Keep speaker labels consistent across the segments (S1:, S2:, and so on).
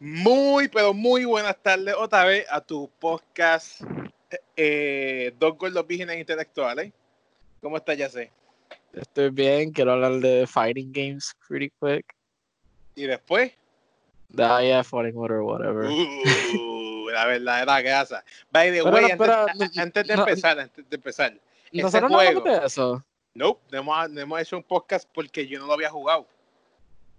S1: Muy, pero muy buenas tardes otra vez a tu podcast eh, Dos Gordos Vírgenes Intelectuales. ¿Cómo estás, ya sé?
S2: Estoy bien, quiero hablar de fighting games pretty quick.
S1: ¿Y después?
S2: Ah, yeah, fighting water, whatever.
S1: Uh, la verdadera casa. By the way, antes,
S2: pero-
S1: a- antes de empezar, antes de empezar. ese
S2: Nosotros no
S1: juego-
S2: de eso.
S1: Nope, no hemos, no hemos hecho un podcast porque yo no lo había jugado.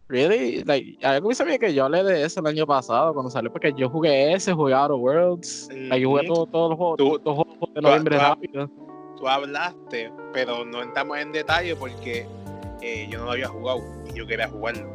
S2: Really? Like, algo me sabía que yo hablé de eso el año pasado cuando salió, porque yo jugué ese, jugué Outer Worlds. like, yo jugué
S1: Ujú.
S2: todo- todos los juegos, todos los juegos de noviembre
S1: tú-
S2: rápido.
S1: Tú hablaste, pero no entramos en detalle porque eh, yo no lo había jugado y yo quería jugarlo.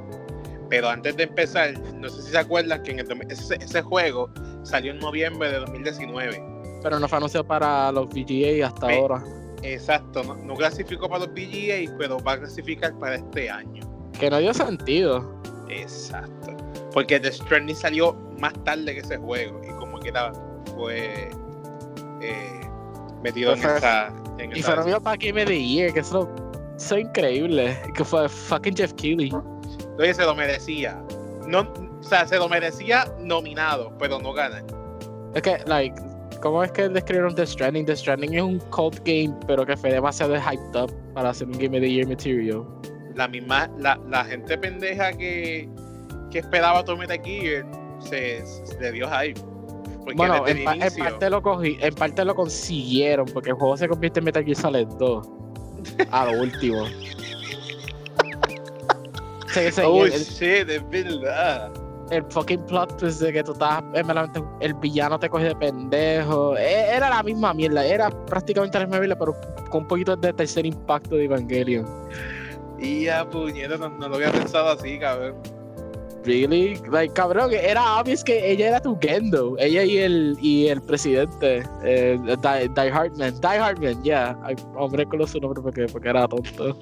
S1: Pero antes de empezar, no sé si se acuerdan que en el ese, ese juego salió en noviembre de 2019.
S2: Pero no fue anunciado para los VGA hasta ahora.
S1: Exacto, no, no clasificó para los BGA, pero va a clasificar para este año.
S2: Que no dio sentido.
S1: Exacto. Porque The Stranding salió más tarde que ese juego y como que era, fue eh, metido en esa... En
S2: Y
S1: esa-
S2: fue nominado para Game of the Year, que eso, eso es increíble. Que fue fucking Jeff Keighley.
S1: Entonces se lo merecía. No, o sea, se lo merecía nominado, pero no gana.
S2: Es que, like, ¿cómo es que describieron The Stranding? The Stranding es un cult game, pero que fue demasiado hyped up para hacer un Game of the Year material.
S1: La misma, la, la gente pendeja que, que esperaba todo Metal Gear se, se le dio hype. Porque
S2: bueno, en, pa- en
S1: inicio,
S2: parte lo cogí, en parte lo consiguieron, porque el juego se convierte en Metal Gear Solid 2. A lo último. Sí, sí,
S1: oh
S2: el, el-
S1: shit, es verdad.
S2: el fucking plot twist de que tú estabas en verdad, el villano te coge de pendejo. E- Era la misma mierda, era prácticamente la misma mierda, pero con un poquito de tercer impacto de Evangelion.
S1: Y ya, puñeta, no, no lo había pensado así, cabrón.
S2: Really? Like, cabrón, era obvious que ella era tu Gendo. Ella y el, y el presidente, eh, Die, Die Hartman. Die Hartman, yeah. Ay, Hombre, con su nombre porque, porque era tonto.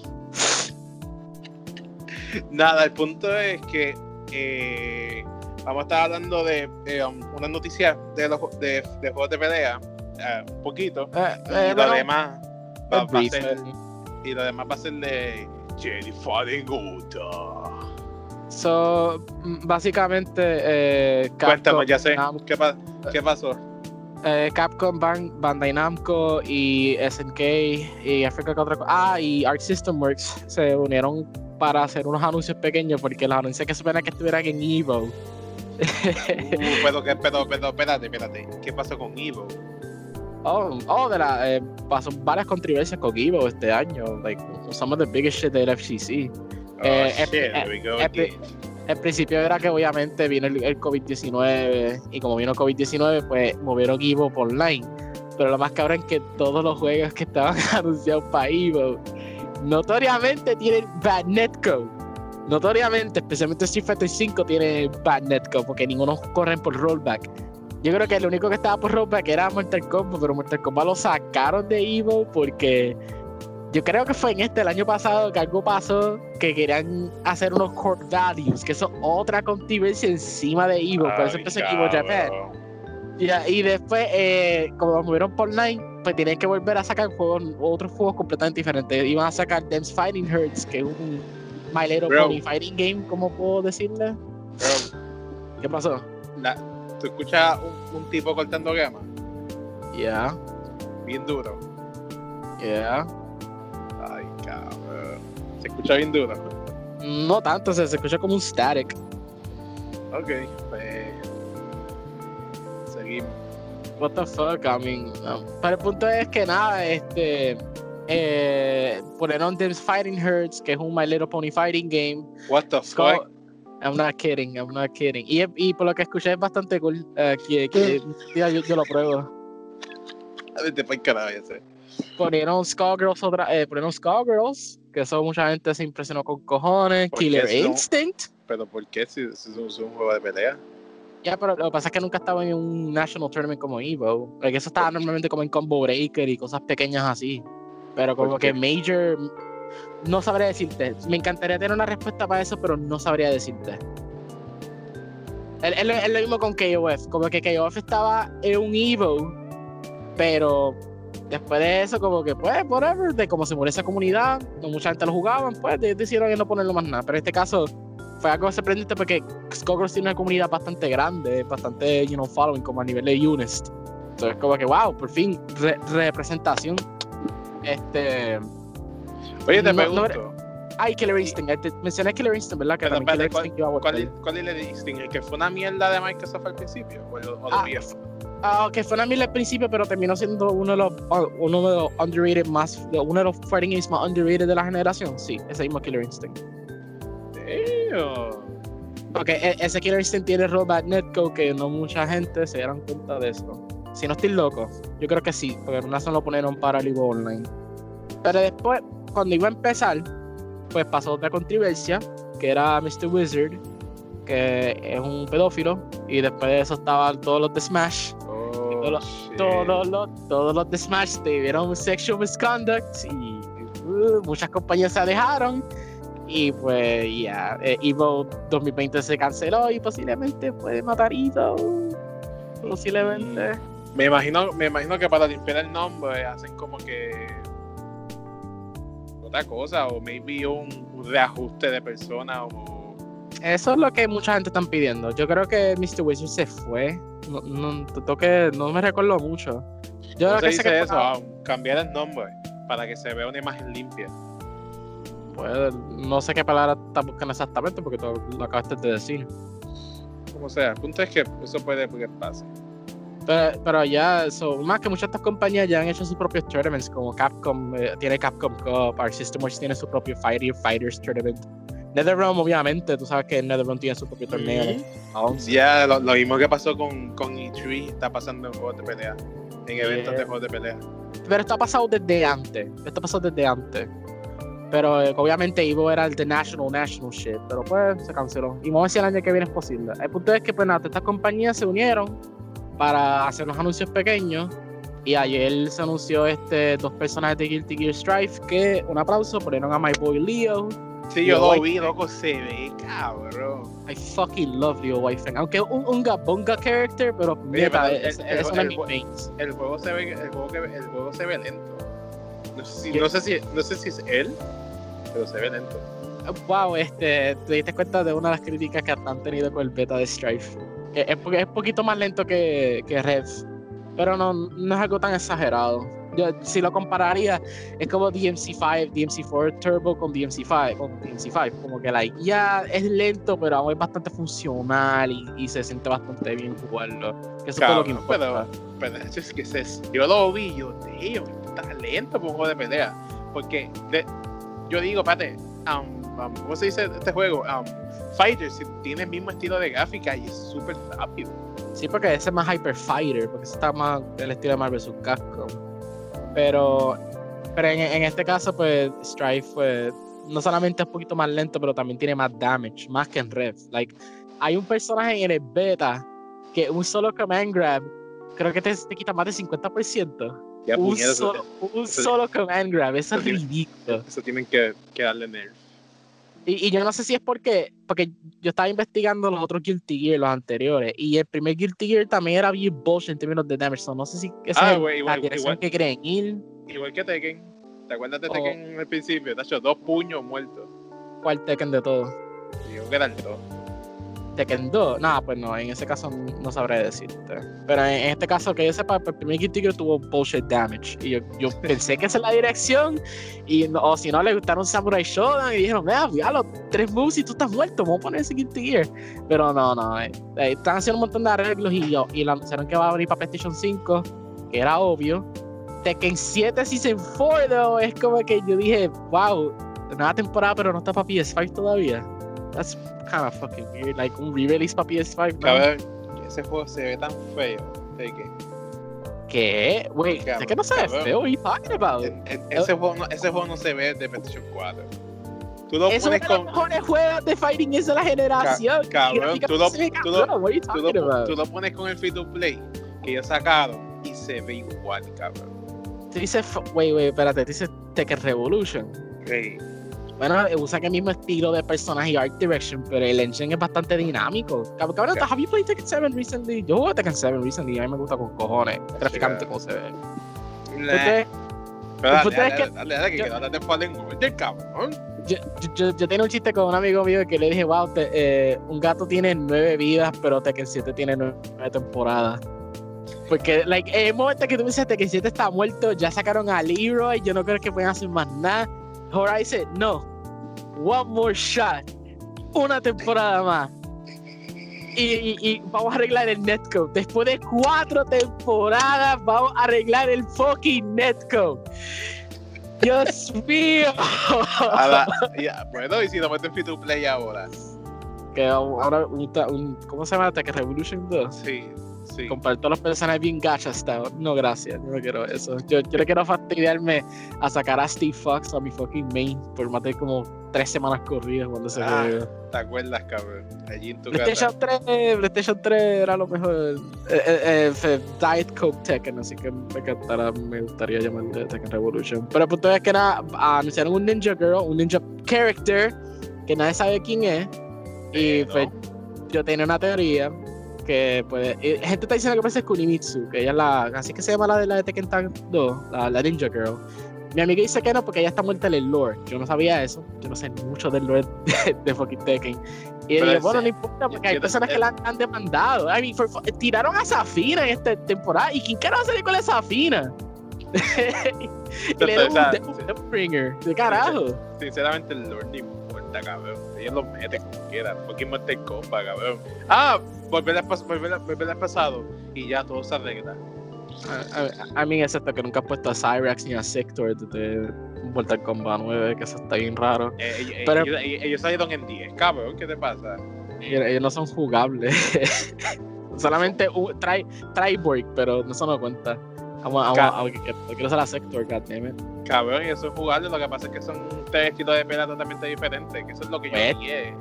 S1: Nada, el punto es que eh, vamos a estar hablando de eh, um, una noticia de, los, de, de juegos de pelea, eh, un poquito.
S2: Eh,
S1: Y
S2: eh,
S1: lo
S2: bueno,
S1: demás va, va a ser, y lo demás va a ser de Jenny Falling
S2: So, mm, básicamente, eh,
S1: Cuéntame, ya sé. ¿Qué, pa- qué pasó?
S2: eh, Capcom, Ban- Bandai Namco y SNK y Africa que otra cosa. Ah, y Arc System Works se unieron para hacer unos anuncios pequeños porque los anuncios que supone que estuvieran en Evo.
S1: Uh, pero, pero, pero, espérate, espérate. ¿Qué pasó con Evo?
S2: Oh, oh, de la, eh, pasó varias controversias con Evo este año. Like, some of the biggest shit del FCC.
S1: Oh,
S2: Eh,
S1: shit,
S2: eh,
S1: here we go
S2: eh,
S1: again.
S2: El principio era que obviamente vino el, el COVID-19 y como vino el COVID-19 pues movieron Evo por online. Pero lo más cabrón es que todos los juegos que estaban anunciados para Evo notoriamente tienen bad netcode. Notoriamente, especialmente Street Fighter 5 tiene bad netcode porque ninguno corren por rollback. Yo creo que el único que estaba por rollback era Mortal Kombat, pero Mortal Kombat lo sacaron de Evo porque yo creo que fue en este el año pasado que algo pasó que querían hacer unos core values, que es otra controversia encima de Evo, por eso empezó Evo Japan. Ya, y después, eh, como lo movieron por online, pues tienen que volver a sacar juegos, otros juegos completamente diferentes. Iban a sacar Dance Fighting Hurts, que es un My Little. Pony Fighting Game, ¿cómo puedo decirle?
S1: Bro,
S2: ¿Qué pasó?
S1: la- ¿Tú escuchas un, un tipo cortando gama?
S2: Yeah,
S1: Bien duro.
S2: yeah.
S1: Ay, cabrón. Se escucha bien duro.
S2: No tanto, se, se escucha como un static.
S1: Ok, pues. Seguimos.
S2: What the fuck, I mean. no. Pero el punto es que nada, este. Eh, ponieron Dance Fighting Hurts, que es un My Little Pony Fighting Game.
S1: What the fuck?
S2: I'm not kidding, I'm not kidding. Y, y por lo que escuché es bastante cool. eh, que, que tía, yo, yo lo pruebo.
S1: Vete pa'l carajo, ya sé.
S2: Ponieron Skullgirls otra, eh, ponieron Skullgirls, que eso mucha gente se impresionó con cojones.
S1: ¿Por qué
S2: Killer? Instinct.
S1: Pero ¿por qué si, si es un- es un juego de pelea?
S2: Ya, pero lo que pasa es que nunca estaba en un National Tournament como Evo. Like, eso estaba normalmente como en Combo Breaker y cosas pequeñas así. Pero como
S1: ¿Por
S2: que? Major. No sabría decirte. Me encantaría tener una respuesta para eso, pero no sabría decirte. Es, lo, mismo con KOF. Como que KOF estaba en un Evo, pero después de eso, como que, pues, whatever, de cómo se murió esa comunidad, no mucha gente lo jugaban, pues de- decidieron no ponerlo más nada. Pero en este caso, fue algo sorprendente porque Skullgirls tiene una comunidad bastante grande, bastante, you know, following como a nivel de Unist. Entonces, como que, wow, por fin, re- representación. Este.
S1: Oye, te
S2: No,
S1: pregunto.
S2: no Ay, Killer Instinct. mencioné Killer Instinct, ¿verdad? Que
S1: Pero,
S2: también Killer
S1: espérate,
S2: Instinct iba a
S1: ¿Cuál, ¿Cuál es el Instinct? ¿El que fue una mierda de Microsoft al principio? ¿O, el, o
S2: Ah,
S1: viejo?
S2: Ah, que fue una mierda al principio, pero terminó siendo uno de los, uh, uno de los underrated más, uno de los fighting games más underrated de la generación. Sí, ese mismo Killer Instinct.
S1: Damn.
S2: Porque e- ese Killer Instinct tiene rollback netcode que no mucha gente se dieron cuenta de eso. Si no estoy loco, yo creo que sí, porque una solo lo ponieron para el Online. Pero después, cuando iba a empezar, pues pasó otra controversia, que era Mr. Wizard, que es un pedófilo, y después de eso estaban todos los de Smash,
S1: Oh,
S2: todos los- todos los, todos los de Smash tuvieron sexual misconduct y uh, muchas compañías se alejaron. Y pues ya, eh, Evo 2020 se canceló y posiblemente puede matar Evo. Posiblemente.
S1: Me imagino, me imagino que para limpiar el nombre hacen como que otra cosa, o maybe un, reajuste de persona o
S2: Eso es lo que mucha gente están pidiendo. Yo creo que Mr. Wizard se fue. No, no, toque- no me recuerdo mucho. Yo
S1: ¿cómo
S2: creo que se
S1: dice eso? Ah, cambiar el nombre para que se vea una imagen limpia.
S2: pues, no sé qué palabra estás buscando exactamente porque tú lo acabaste de decir.
S1: Como sea, el punto es que eso puede que pase.
S2: Pero, pero ya, so, más que muchas de estas compañías ya han hecho sus propios tournaments, como Capcom eh, tiene Capcom Cup, Arc System Works tiene su propio Fighter Fighters Tournament. NetherRealm, obviamente, tú sabes que NetherRealm tiene su propio torneo.
S1: Ujú. Ya lo, lo mismo que pasó con, con E3 está pasando en juegos de pelea, en eventos
S2: Yeah.
S1: de juegos de pelea.
S2: Pero esto ha pasado desde antes. Esto pasó desde antes. Pero eh, obviamente Evo era el de National National shit. Pero pues se canceló. Y vamos a ver si el año que viene es posible. El punto es que pues nada, estas compañías se unieron para hacer unos anuncios pequeños. Y ayer se anunció este dos personajes de Guilty Gear Strife que un aplauso ponieron a my boy Leo.
S1: Sí, yo lo vi, loco, se ve cabrón.
S2: I fucking love Leo Whitefang. Aunque un unga bunga character, pero
S1: pero
S2: es,
S1: el-
S2: es
S1: el-
S2: una de
S1: el-
S2: mis mains.
S1: El juego se ve, el juego, el juego se ve lento. No sé, si, no, sé si, no sé si es él, pero se ve lento.
S2: Wow, este, te diste cuenta de una de las críticas que han tenido con el beta de Strife. Es, porque es poquito más lento que, que Rev, pero no, no es algo tan exagerado. Yo, si lo compararía, es como DMC5, DMC4 Turbo con DMC5, con DMC5, como que like, ya es lento, pero aún es bastante funcional y, y se siente bastante bien jugarlo. Que eso es todo lo que
S1: pero, pero es que se, yo lo vi, yo, tío, está lento un juego de pelea. Porque de- yo digo, espérate, um, um, ¿cómo se dice este juego? Um, Fighter si tiene el mismo estilo de gráfica y es súper rápido.
S2: Sí, porque ese es más Hyper Fighter, porque ese está más del estilo de Marvel vs. Capcom. Pero, pero en, en este caso, pues, Strife pues, no solamente es un poquito más lento, pero también tiene más damage, más que en Rev. Like, hay un personaje en el beta que un solo command grab, creo que te, te quita más del 50%.
S1: Ya,
S2: un solo, un
S1: eso-
S2: solo command grab, eso es
S1: eso
S2: ridículo.
S1: Eso tienen que, que darle nerf.
S2: Y, y yo no sé si es porque, porque yo estaba investigando los otros Guilty Gear, los anteriores, y el primer Guilty Gear también era bien bullshit en términos de damage. So no sé si esa
S1: Ah,
S2: es
S1: güey,
S2: la
S1: igual-
S2: dirección
S1: igual.
S2: que quieren ir.
S1: Igual que Tekken. ¿Te acuerdas de
S2: Oh.
S1: Tekken al principio? Te hecho dos puños muertos.
S2: ¿Cuál Tekken de todo?
S1: Y yo que eran
S2: 2. Nada, pues no, en ese caso no sabré decirte. Pero en, en este caso, que yo sepa, el primer Guilty Gear tuvo bullshit damage. Y yo, yo pensé que esa es la dirección. Y no- o si no, le gustaron Samurai Shodown y dijeron, vea, los tres moves y tú estás muerto, vamos a poner ese Guilty Gear. Pero no, no, eh, eh, están haciendo un montón de arreglos y, y lo anunciaron que va a venir para PlayStation 5, que era obvio. Tekken 7 Season 4, though, es como que yo dije, wow, nueva temporada, pero no está para PS5 todavía. That's kind of fucking weird. Like un re-release para PS5. ¿no?
S1: Cabrón, ese juego se ve tan feo. Tekken.
S2: ¿Qué? Wait, que no se ve feo. What are you talking about?
S1: En- en- ese, juego no, ese juego no se ve de PlayStation 4. Tú lo
S2: Es
S1: pones
S2: uno de los
S1: con.
S2: mejores juegos de fighting de la generación.
S1: cabrón, tú lo-
S2: ve
S1: tú lo-
S2: cabrón.
S1: Tú tú pones con el free to play que ellos sacaron y se ve igual, cabrón.
S2: Tú dices, wait, wait, espérate, tú dices Tekken Revolution. Bueno, usa el mismo estilo de personaje y art direction, pero el engine es bastante dinámico. Cab- Cabrón,
S1: Ya.
S2: ¿have you played Tekken 7 recently? Yo jugué Tekken 7 recently y a mí me gusta con cojones. Gráficamente, como se ve. Ustedes-
S1: Pero dale,
S2: punto
S1: dale,
S2: es que-
S1: dale, dale, que quedó de Fallen Order, cabrón.
S2: yo, yo, yo, tenía un chiste con un amigo mío que le dije, wow, eh, un gato tiene nueve vidas, pero Tekken 7 tiene nueve temporadas. Porque, like, en el momento que tú dices Tekken 7 está muerto, ya sacaron a Leroy, yo no creo que puedan hacer más nada. Horizon, no. One more shot. Una temporada más. Y, y, vamos a arreglar el netcode. Después de cuatro temporadas, vamos a arreglar el fucking netcode. Dios mío.
S1: bueno, y si lo meten free to play ahora.
S2: Que ahora, un, ¿cómo se llama? Attack Revolution 2.
S1: Sí, sí.
S2: Comparto los personajes bien gachas No, gracias, yo no quiero eso. Yo, yo le quiero fastidiarme a sacar a Steve Fox a mi fucking main por más de como tres semanas corridas cuando se ah,
S1: ¿Te acuerdas, cabrón? Allí en tu
S2: PlayStation 3, PlayStation 3 era lo mejor. Eh, eh, eh, Diet Coke Tekken, así que me encantará, me gustaría llamar Tekken Revolution. Pero el punto es que nada, anunciaron un Ninja Girl, un Ninja Character, que nadie sabe quién es. Y pues, yo tenía una teoría que pues gente está diciendo que parece Kunimitsu, que ella es la, así que se llama la de la de Tekken Tag 2, la, la Ninja Girl. Mi amiga dice que no porque ella está muerta en el lore. Yo no sabía eso. Yo no sé mucho del lore de, de fucking Tekken. Y dije, bueno, no importa porque hay personas que la han demandado. I mean, tiraron a Safina en esta temporada. ¿Y quién carajo se con la Safina? y le dieron un Bringer. ¿De carajo?
S1: Sinceramente, el lore ni importa, cabrón. Ellos lo meten como quieran. Fucking muerte copa, cabrón. Ah, volver al, volver, volver al pasado. Y ya todo se arregla.
S2: A, mí es esto que nunca he puesto a Cyrax ni a Sector de Mortal Kombat 9, que eso está bien raro.
S1: Eh, eh, Pero, ellos, ellos, salieron en 10, cabrón, ¿qué te pasa?
S2: Ellos, no son jugables. Solamente uh, try, Triborg, pero eso no cuenta. Vamos, a quiero usar a Sector, goddammit.
S1: Cabrón, y eso es jugable, lo que pasa es que son tres estilos de pelea totalmente diferentes, que eso es lo que yo pues,
S2: quiero.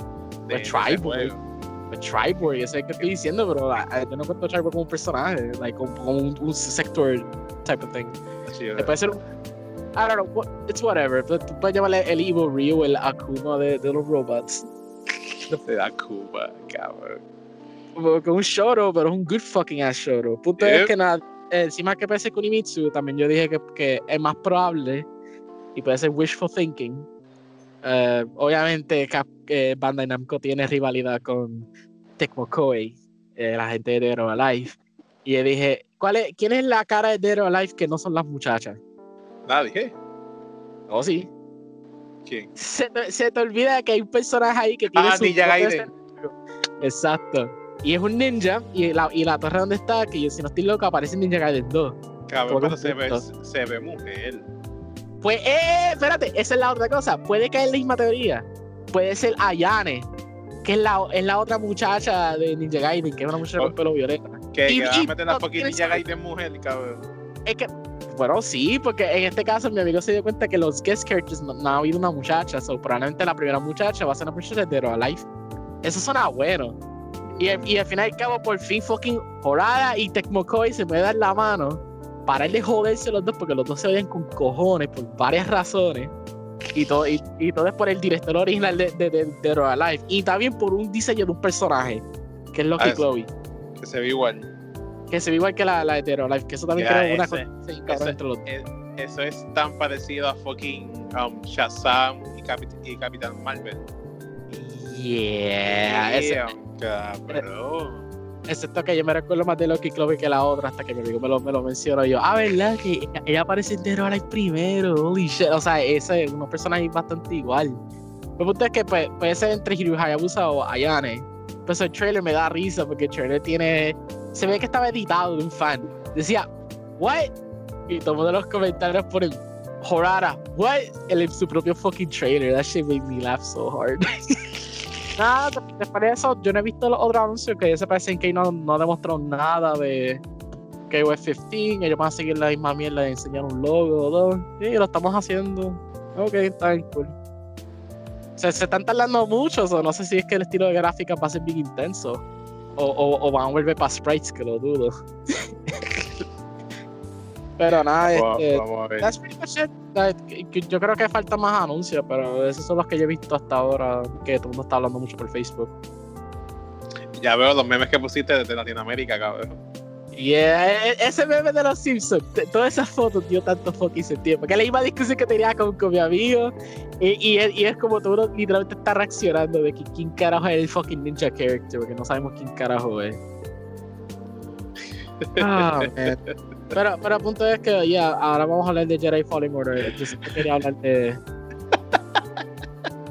S2: Pues Triborg. Triborg, eso es que estoy diciendo, pero yo no cuento Triborg como un personaje, like, como, un, un, sector type of thing. Sí, puede ser un, I don't know, what, it's whatever. Tú puedes llamarle el Evil Ryu, el Akuma de, de los robots.
S1: El Akuma, cabrón.
S2: Como, un Shoro, pero es un good fucking ass Shoro. Punto es que nada, encima que parece Kunimitsu, también yo dije que, que es más probable y puede ser wishful thinking Uh, obviamente Cap, eh, Bandai Namco tiene rivalidad con Tecmo Koei, eh, la gente de Dead or Alive. Y yo dije, ¿cuál es, ¿quién es la cara de Dead or Alive que no son las muchachas?
S1: Nadie.
S2: Oh, sí.
S1: ¿Quién?
S2: Se te, se te olvida que hay un personaje ahí que tiene
S1: ah, su Ninja Gaiden.
S2: Exacto. Y es un ninja, y la, y la torre donde está, que yo si no estoy loco, aparece Ninja Gaiden 2.
S1: Cabrón, pero se ve, se ve mujer.
S2: Pues, eh, espérate, esa es la otra cosa. Puede caer la misma teoría. Puede ser Ayane, que es la, es la otra muchacha de Ninja Gaiden, que es una muchacha con oh, pelo violeta.
S1: Que, y, va a meter la Ninja Gaiden mujer, cabrón.
S2: Es que, bueno, sí, porque en este caso mi amigo se dio cuenta que los guest characters no, ha habido una muchacha, so probablemente la primera muchacha va a ser una muchacha de Life. Eso suena bueno. Y, y al final y al cabo, por fin, fucking Horada y Tecmo Koei se puede dar la mano para de joderse los dos porque los dos se odian con cojones por varias razones. Y todo, y, todo es por el director original de, de, de, de Y también por un diseño de un personaje, que es Loki ah, Chloe.
S1: Que se ve igual.
S2: Que se ve igual que la, la de Life, que eso también creo una cosa eso, entre los
S1: es, eso es tan parecido a fucking um, Shazam y, y Capitán Marvel.
S2: Yeah.
S1: yeah cabrón.
S2: Excepto que yo me recuerdo más de Loki Clover que la otra, hasta que mi amigo me lo, me lo mencionó. yo, ah, ¿verdad? Que ella aparece en Dead or primero. Holy shit. O sea, ese es unos personajes bastante igual. El punto es que pues, puede ser entre Hiru Hayabusa o Ayane. Pues el trailer me da risa porque el trailer tiene. Se ve que estaba editado de un fan. Decía, ¿what? Y todo de los comentarios ponen, Horara, ¿what? En su propio fucking trailer. That shit made me laugh so hard. Nada, después de eso, yo no he visto los otros anuncios que ya se parecen que no, no demostró nada de KOF 15. Ellos van a seguir la misma mierda de enseñar un logo o dos. Sí, lo estamos haciendo. Ok, está bien cool. se están tardando mucho, o no sé si es que el estilo de gráfica va a ser bien intenso. O, o van a volver para sprites, que lo dudo. Pero nada, este, Yo creo que falta más anuncios, pero esos son los que yo he visto hasta ahora, que todo el mundo está hablando mucho por Facebook.
S1: Ya veo los memes que pusiste desde Latinoamérica, cabrón.
S2: Y eh, ese meme de los Simpsons, todas esas fotos dio tanto fucking sentido. Porque la misma discusión que tenía con, con mi amigo. Y, y, es como todo uno literalmente está reaccionando de que quién carajo es el fucking ninja character, porque no sabemos quién carajo es. Ah, pero, pero el punto es que ya, ahora vamos a hablar de Jedi Falling Order. Yo siempre quería hablar de.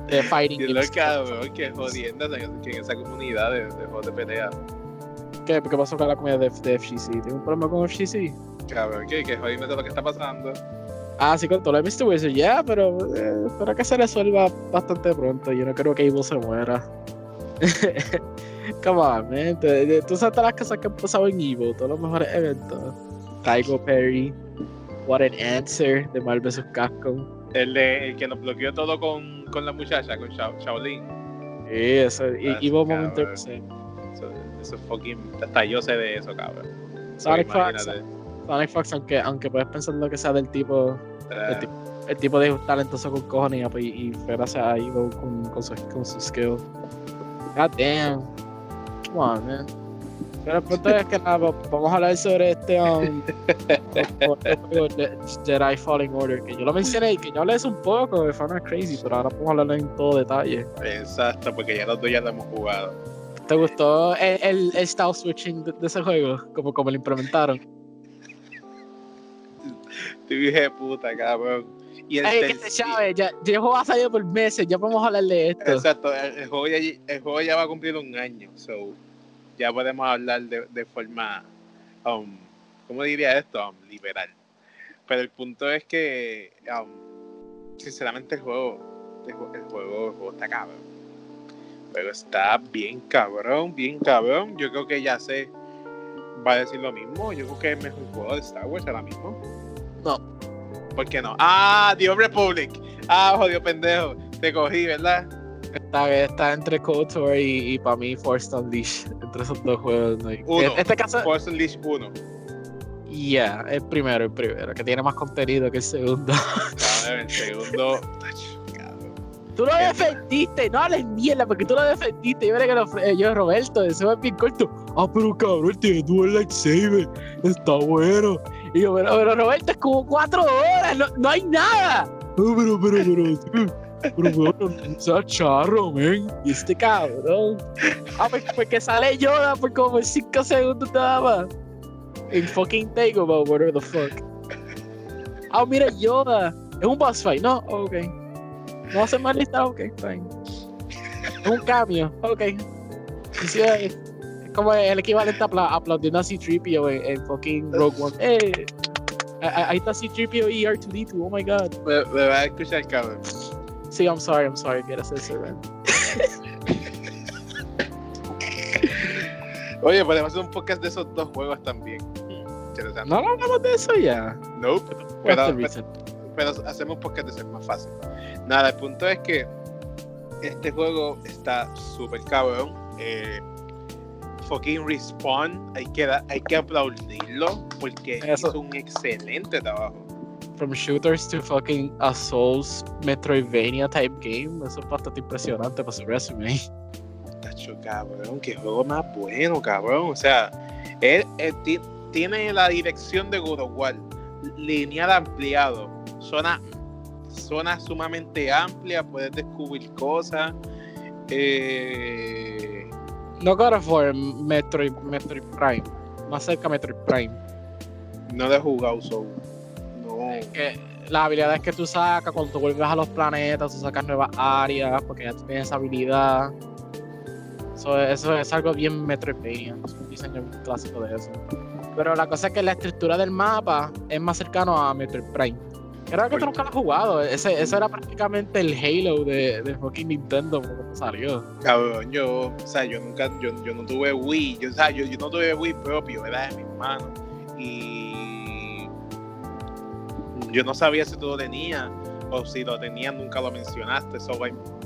S2: de Fighting.
S1: Y lo cabrón, que jodiendo que en esa comunidad de, de juegos de pelea.
S2: ¿Qué? ¿Qué pasó con la comunidad de, de FGC? ¿Tengo un problema con FGC?
S1: Cabrón, ¿qué? Que jodiendo todo lo que está pasando.
S2: Ah, sí, con todo lo de Mr. Wizard, ya, pero eh, espero que se resuelva bastante pronto. Yo no creo que Evil se muera. Come on, man. Tú sabes todas las cosas que han pasado en Evil, todos los mejores eventos. Tycho Perry, What an Answer de Marvel vs. Capcom.
S1: El, de, el que nos bloqueó todo con, con la muchacha, con Shaolin.
S2: Sí, eso, y, Evil momento
S1: eso, eso fucking. Hasta yo sé de eso, cabrón.
S2: Sonic Fox. Sonic Fox, aunque, aunque puedes pensar lo que sea del tipo. El, tipo el tipo de talentoso con cojones y, y gracias a Evil con, con, su, con su skill. God damn. Come on, man. Pero el punto es que nada, vamos a hablar sobre este um, Jedi Falling Order, que yo lo mencioné y que yo hablé eso un poco de Final Crazy, pero ahora podemos hablarlo en todo detalle.
S1: Exacto, porque ya los dos ya lo hemos jugado.
S2: ¿Te gustó el, el, style switching de, ese juego? Como, como lo implementaron.
S1: Te dije puta, cabrón.
S2: Y el Ay, que chave, ya, ya el juego ha salido por meses, ya podemos hablar de esto.
S1: Exacto, el, juego ya, el juego ya va a cumplir un año, so ya podemos hablar de, de forma, um, ¿cómo diría esto? Um, liberal. Pero el punto es que, um, sinceramente, el juego, el, juego, el juego está cabrón. Pero está bien cabrón, bien cabrón. Yo creo que ya sé, va a decir lo mismo. Yo creo que es el mejor juego de Star Wars ahora mismo.
S2: No.
S1: ¿Por qué no? Ah, The Republic. Ah, jodido pendejo. Te cogí, ¿verdad?
S2: Está, está entre KOTOR y, y para mí Force Unleashed. Entre esos dos juegos. ¿no?
S1: Uno. En este caso. Force Unleashed 1.
S2: Yeah, el primero, el primero, que tiene más contenido que el segundo.
S1: ver, el segundo.
S2: Tú lo defendiste, no hables mierda, porque tú lo defendiste. Yo veré que lo, eh, yo, Roberto, eso es bien corto. Ah, pero cabrón, tiene dual lightsaber. Está bueno. Y yo, pero, pero Roberto, es como cuatro horas, no, no hay nada. Oh, pero, pero, pero, pero, pero, sea charro, men. Y este cabrón. Ah, pues, pues que sale Yoda por como cinco segundos nada más. En fucking Takeover, whatever the fuck. Ah, mira, Yoda. Es un boss fight, ¿no? ok. No hace mal lista, ok, fine. Es un cambio, ok. es, como el equivalente a aplaudiendo a C-3PO en, en, fucking Rogue One. Eh, ahí está C-3PO y R2D2, oh my god.
S1: Me, me va a escuchar, cabrón.
S2: Sí, I'm sorry, I'm sorry, quieres hacer eso,
S1: Oye, podemos hacer un podcast de esos dos juegos también.
S2: No hablamos de eso ya.
S1: No, nope. pero, pero, hacemos un podcast de ser más fácil. Nada, el punto es que este juego está súper cabrón. Eh, fucking Respawn, hay que, hay que aplaudirlo porque Eso. hizo un excelente trabajo.
S2: From shooters to fucking a Souls Metroidvania type game, eso es bastante impresionante para su resume.
S1: Tacho, cabrón, qué juego más bueno, cabrón. O sea, él, tiene la dirección de God of War, lineal ampliado, zona zona sumamente amplia, puedes descubrir cosas. Eh...
S2: No God of War, Metroid, Metroid Prime. Más cerca Metroid Prime.
S1: No lo he jugado, so. No.
S2: que las habilidades que tú sacas cuando tú vuelves a los planetas, tú sacas nuevas áreas, porque ya tienes esa habilidad. Eso, eso es algo bien Metroidvania, es un diseño clásico de eso. Pero la cosa es que la estructura del mapa es más cercano a Metroid Prime. Creo que tú nunca lo has jugado. Ese, ese era prácticamente el Halo de, de fucking Nintendo cuando salió.
S1: Cabrón, yo, o sea, yo nunca, yo, yo no tuve Wii, yo, o sea, yo, yo no tuve Wii propio, era de mi hermano. Y yo no sabía si tú lo tenías o si lo tenías nunca lo mencionaste. So,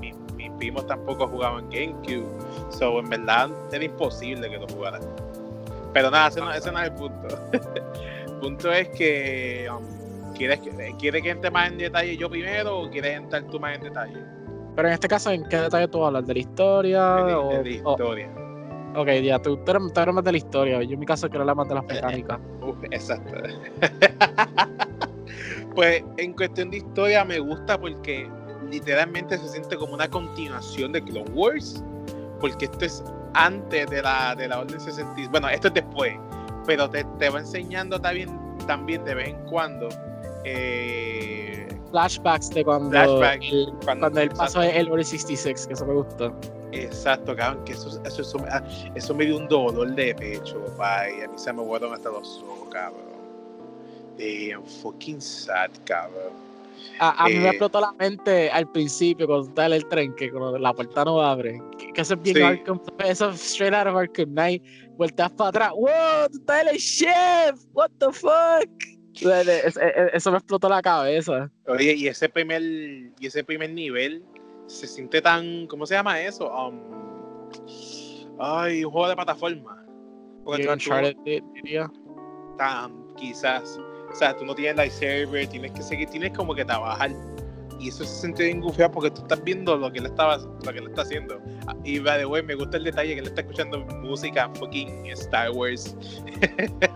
S1: mis, mis primos tampoco jugaban GameCube. So, en verdad era imposible que lo jugara. Pero nada, ese no, ese no es el punto. el punto es que um, ¿Quieres, ¿Quieres que entre más en detalle yo primero o quieres entrar tú más en detalle?
S2: Pero en este caso, ¿en qué detalle tú hablas? ¿De la historia?
S1: De,
S2: o,
S1: de la historia.
S2: Ok, ya, tú, tú, eres, tú eres más de la historia. Yo en mi caso quiero hablar más de las mecánicas.
S1: Uh, exacto. pues en cuestión de historia me gusta porque literalmente se siente como una continuación de Clone Wars. Porque esto es antes de la, de la Orden 60. Bueno, esto es después. Pero te, te va enseñando también, también de vez en cuando. Eh,
S2: Flashbacks de cuando, el,
S1: cuando-
S2: cuando el paso es el Orden 66, que eso me gustó.
S1: Exacto, cabrón, que eso, eso, eso, me- ah, eso me dio un dolor de pecho, papá, y a mí se me fueron hasta los ojos, cabrón. Damn, fucking sad, cabrón.
S2: A, a mí me
S1: Eh,
S2: explotó la mente al principio cuando está en el tren, que cuando la puerta no abre. Que, que eso es bien
S1: Sí.
S2: Arkham, eso es straight out of Arkham Knight. Vueltas para atrás, wow, tú estás en el chef, what the fuck. Es- es- Eso me explotó la cabeza.
S1: Oye, y ese primer, y ese primer nivel se siente tan, ¿cómo se llama eso? Um, ay, un juego de plataforma. Porque
S2: Uncharted, di- diría.
S1: tan, quizás. O sea, tú no tienes lightsaber, tienes que seguir, tienes como que trabajar. Y eso se siente bien gufiado porque tú estás viendo lo que él estaba, lo que él está haciendo. Ah, Y by the way, me gusta el detalle que él está escuchando música fucking Star Wars.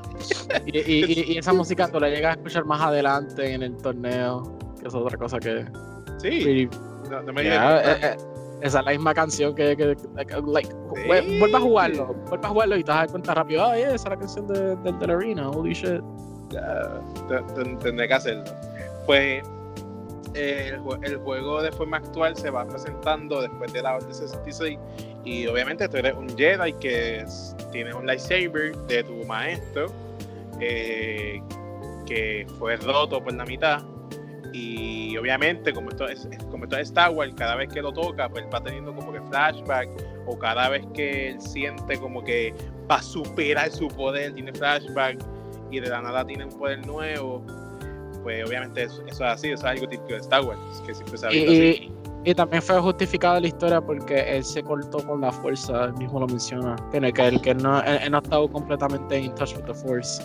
S2: Y, y- y- y esa música tú la llegas a escuchar más adelante en el torneo, que es otra cosa que...
S1: Sí, no, no me
S2: Yeah, eh, eh, esa es la misma canción que, que, like, like,
S1: Sí.
S2: vu- vuelve a jugarlo, vuelve a jugarlo y te vas a dar cuenta rápido, ah, yeah, esa es la canción de, de, de la arena, holy shit.
S1: Tendré que hacerlo. Pues eh, el, jue- el juego de forma actual se va presentando después de la Orden 66 y obviamente tú eres un Jedi que es- tienes un lightsaber de tu maestro eh, que fue roto por la mitad y obviamente como esto es como esto es Star Wars cada vez que lo toca pues va teniendo como que flashback o cada vez que él siente como que va a superar su poder tiene flashback y de la nada tiene un poder nuevo, pues obviamente eso, eso es así, eso es algo típico de Star Wars, que siempre se ha visto así.
S2: Y, también fue justificado en la historia porque él se cortó con la fuerza, él mismo lo menciona, no- que él, que él no, él, él no ha estado completamente in touch with the force.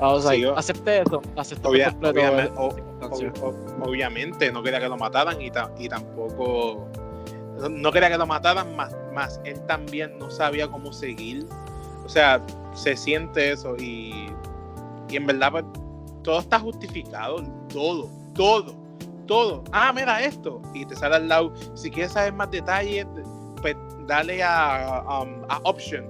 S2: I was
S1: Sí,
S2: like,
S1: yo-
S2: acepté eso, acepté
S1: Obvia-
S2: completo
S1: obviamente, o- o- o- no quería que lo mataran y, ta- y tampoco no, no quería que lo mataran más, más él también no sabía cómo seguir. O sea se siente eso y, y en verdad pues, todo está justificado todo todo todo ah mira esto y te sale al lado si quieres saber más detalles pues dale a, um, a option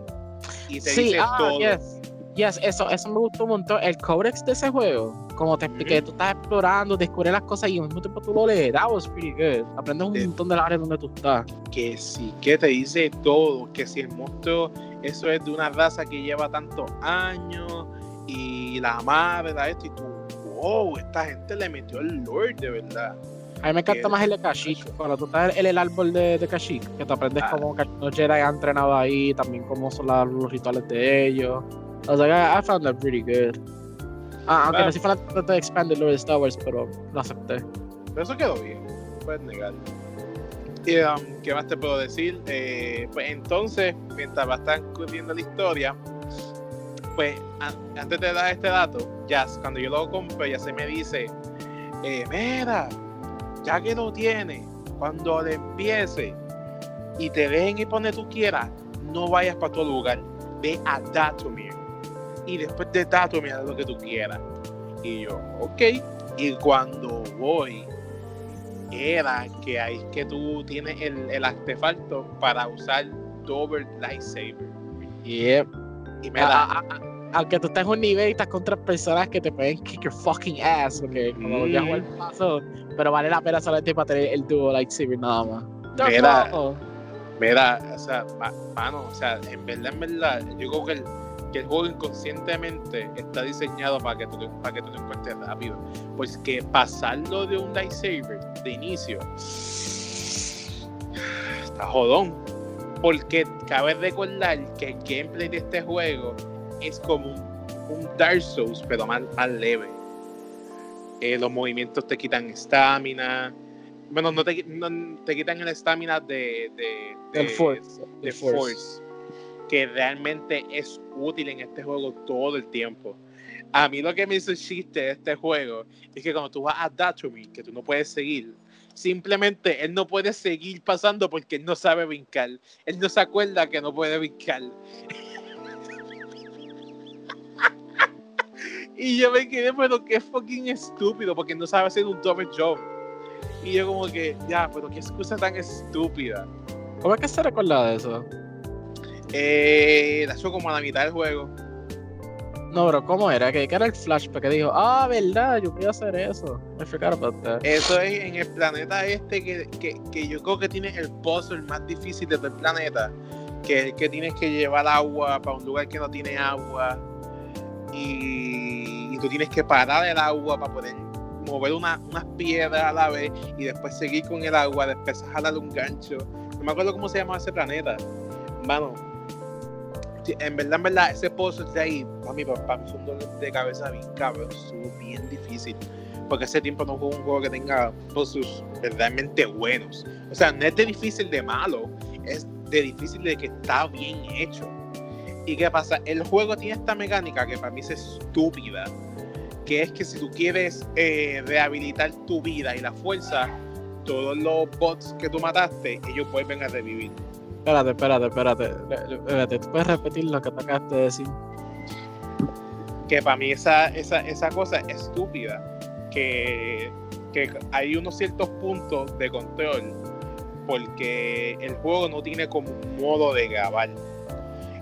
S1: y te
S2: Sí,
S1: dice
S2: ah,
S1: todo
S2: yes. Yes, eso, eso me gustó un montón. El codex de ese juego, como te expliqué,
S1: Ujú.
S2: tú estás explorando, descubres las cosas y al mismo tiempo tú lo lees. That was pretty good. Aprendes un montón de las áreas donde tú estás.
S1: que sí, que te dice todo, que si el monstruo, eso es de una raza que lleva tantos años y la madre da esto y tú, wow, esta gente le metió el Lord de verdad.
S2: A mí me encanta más el de Kashyyyk. Cuando tú estás en el árbol de, de Kashyyyk, que te aprendes
S1: Ah.
S2: cómo los Jedi han entrenado ahí, también cómo son la- los rituales de ellos. Was like, I, I found that pretty good. Ah, aunque
S1: Ah.
S2: no soy fanático de Expanded Lord de Star Wars, pero lo acepté.
S1: Pero eso quedó bien, puedes negar. Y, um, ¿Qué más te puedo decir? Eh, pues entonces, mientras va a estar corriendo la historia, pues an- antes de dar este dato, ya cuando yo lo compro, ya se me dice, eh, mira, ya que lo tienes, cuando le empiece y te ir por donde tú quieras, no vayas para tu lugar, ve a Datomir. Y después de Datomir, haz lo que tú quieras. Y yo, ok. Y cuando voy, era que ahí es que tú tienes el, el artefacto para usar Double Lightsaber.
S2: Yep.
S1: Y me da.
S2: Aunque tú estés en un nivel y estás contra personas que te pueden kick your fucking ass, porque como ya
S1: Mm.
S2: el paso, pero vale la pena solamente para tener el duo lightsaber nada más.
S1: Mira, o sea, ma- mano, o sea, en verdad, en verdad, yo creo que el, que el juego inconscientemente está diseñado para que tú, para que tú te encuentres rápido. Pues que pasarlo de un lightsaber de inicio está jodón. Porque cabe recordar que el gameplay de este juego es como un, un Dark Souls, pero más, más leve. Eh, los movimientos te quitan estamina. Bueno, no te, no- te quitan el estamina de, de, de-
S2: Force.
S1: de
S2: del Force.
S1: Force, que realmente es útil en este juego todo el tiempo. A mí lo que me hizo chiste de este juego es que cuando tú vas a Datomir, que tú no puedes seguir, Simplemente él no puede seguir pasando porque él no sabe brincar. Él no se acuerda que no puede brincar. y yo me quedé, pero qué fucking estúpido, porque no sabe hacer un double jump. Y yo como que, ya, pero qué excusa tan estúpida.
S2: ¿Cómo es que se recuerda de eso?
S1: Eh, la como a la mitad del juego.
S2: No, bro, ¿cómo era? ¿Qué, era el flashback que dijo? Ah, verdad, yo voy a hacer eso. I forgot about that.
S1: Eso es en el planeta este que, que, que yo creo que tiene el puzzle más difícil de todo el planeta. Que, que tienes que llevar agua para un lugar que no tiene agua. Y, y tú tienes que parar el agua para poder mover una, unas piedras a la vez y después seguir con el agua, después jalar un gancho. No me acuerdo cómo se llama ese planeta. Mano, en verdad, en verdad, ese pozo de ahí, mí, para mí es un dolor de cabeza bien cabrón, estuvo bien difícil. Porque ese tiempo no juego un juego que tenga pozos realmente buenos. O sea, no es de difícil de malo, es de difícil de que está bien hecho. ¿Y qué pasa? El juego tiene esta mecánica que para mí es estúpida. Que es que si tú quieres eh, rehabilitar tu vida y la fuerza, todos los bots que tú mataste, ellos vuelven a revivir.
S2: Espérate, espérate, espérate. Espérate, ¿tú puedes repetir lo que te acabaste de decir?
S1: Que para mí esa, esa, esa cosa es estúpida. Que, que hay unos ciertos puntos de control porque el juego no tiene como un modo de grabar.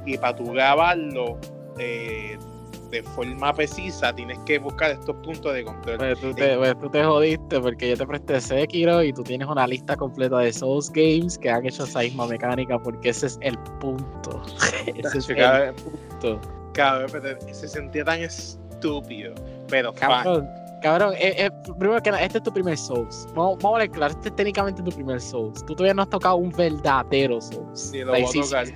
S1: Y para tú grabarlo eh, de forma precisa, tienes que buscar estos puntos de control.
S2: Pues tú, te, pues tú te jodiste porque yo te presté Sekiro y tú tienes una lista completa de Souls Games que han hecho esa misma mecánica porque ese es el punto. ese es el punto.
S1: Cabrón, se sentía tan estúpido. Pero
S2: cabrón, cabrón eh, eh, primero que nada, este es tu primer Souls. Vamos, vamos a ver claro, este es técnicamente tu primer Souls. Tú todavía no has tocado un verdadero Souls.
S1: Sí, lo voy a tocar.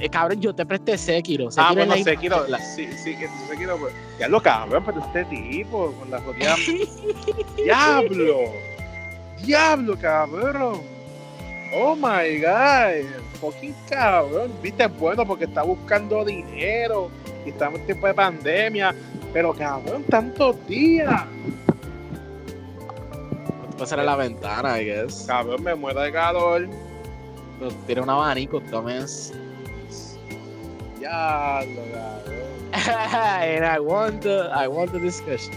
S2: Eh, cabrón, yo te presté Sekiro.
S1: Sekiro ah, bueno, la Sekiro. La... Sí, sí, Sekiro. Pues. Ya lo cabrón, pero este tipo, con la jodida. ¡Diablo! ¡Diablo, cabrón! Oh my god. Fucking cabrón. Viste, bueno, porque está buscando dinero. Y estamos en tiempo de pandemia. Pero cabrón, tantos días.
S2: Pasar a la ventana, I guess.
S1: Cabrón, me muero de calor.
S2: Tiene un abanico, tomes.
S1: Ya lo cabrón.
S2: And I want the, I want the discussion.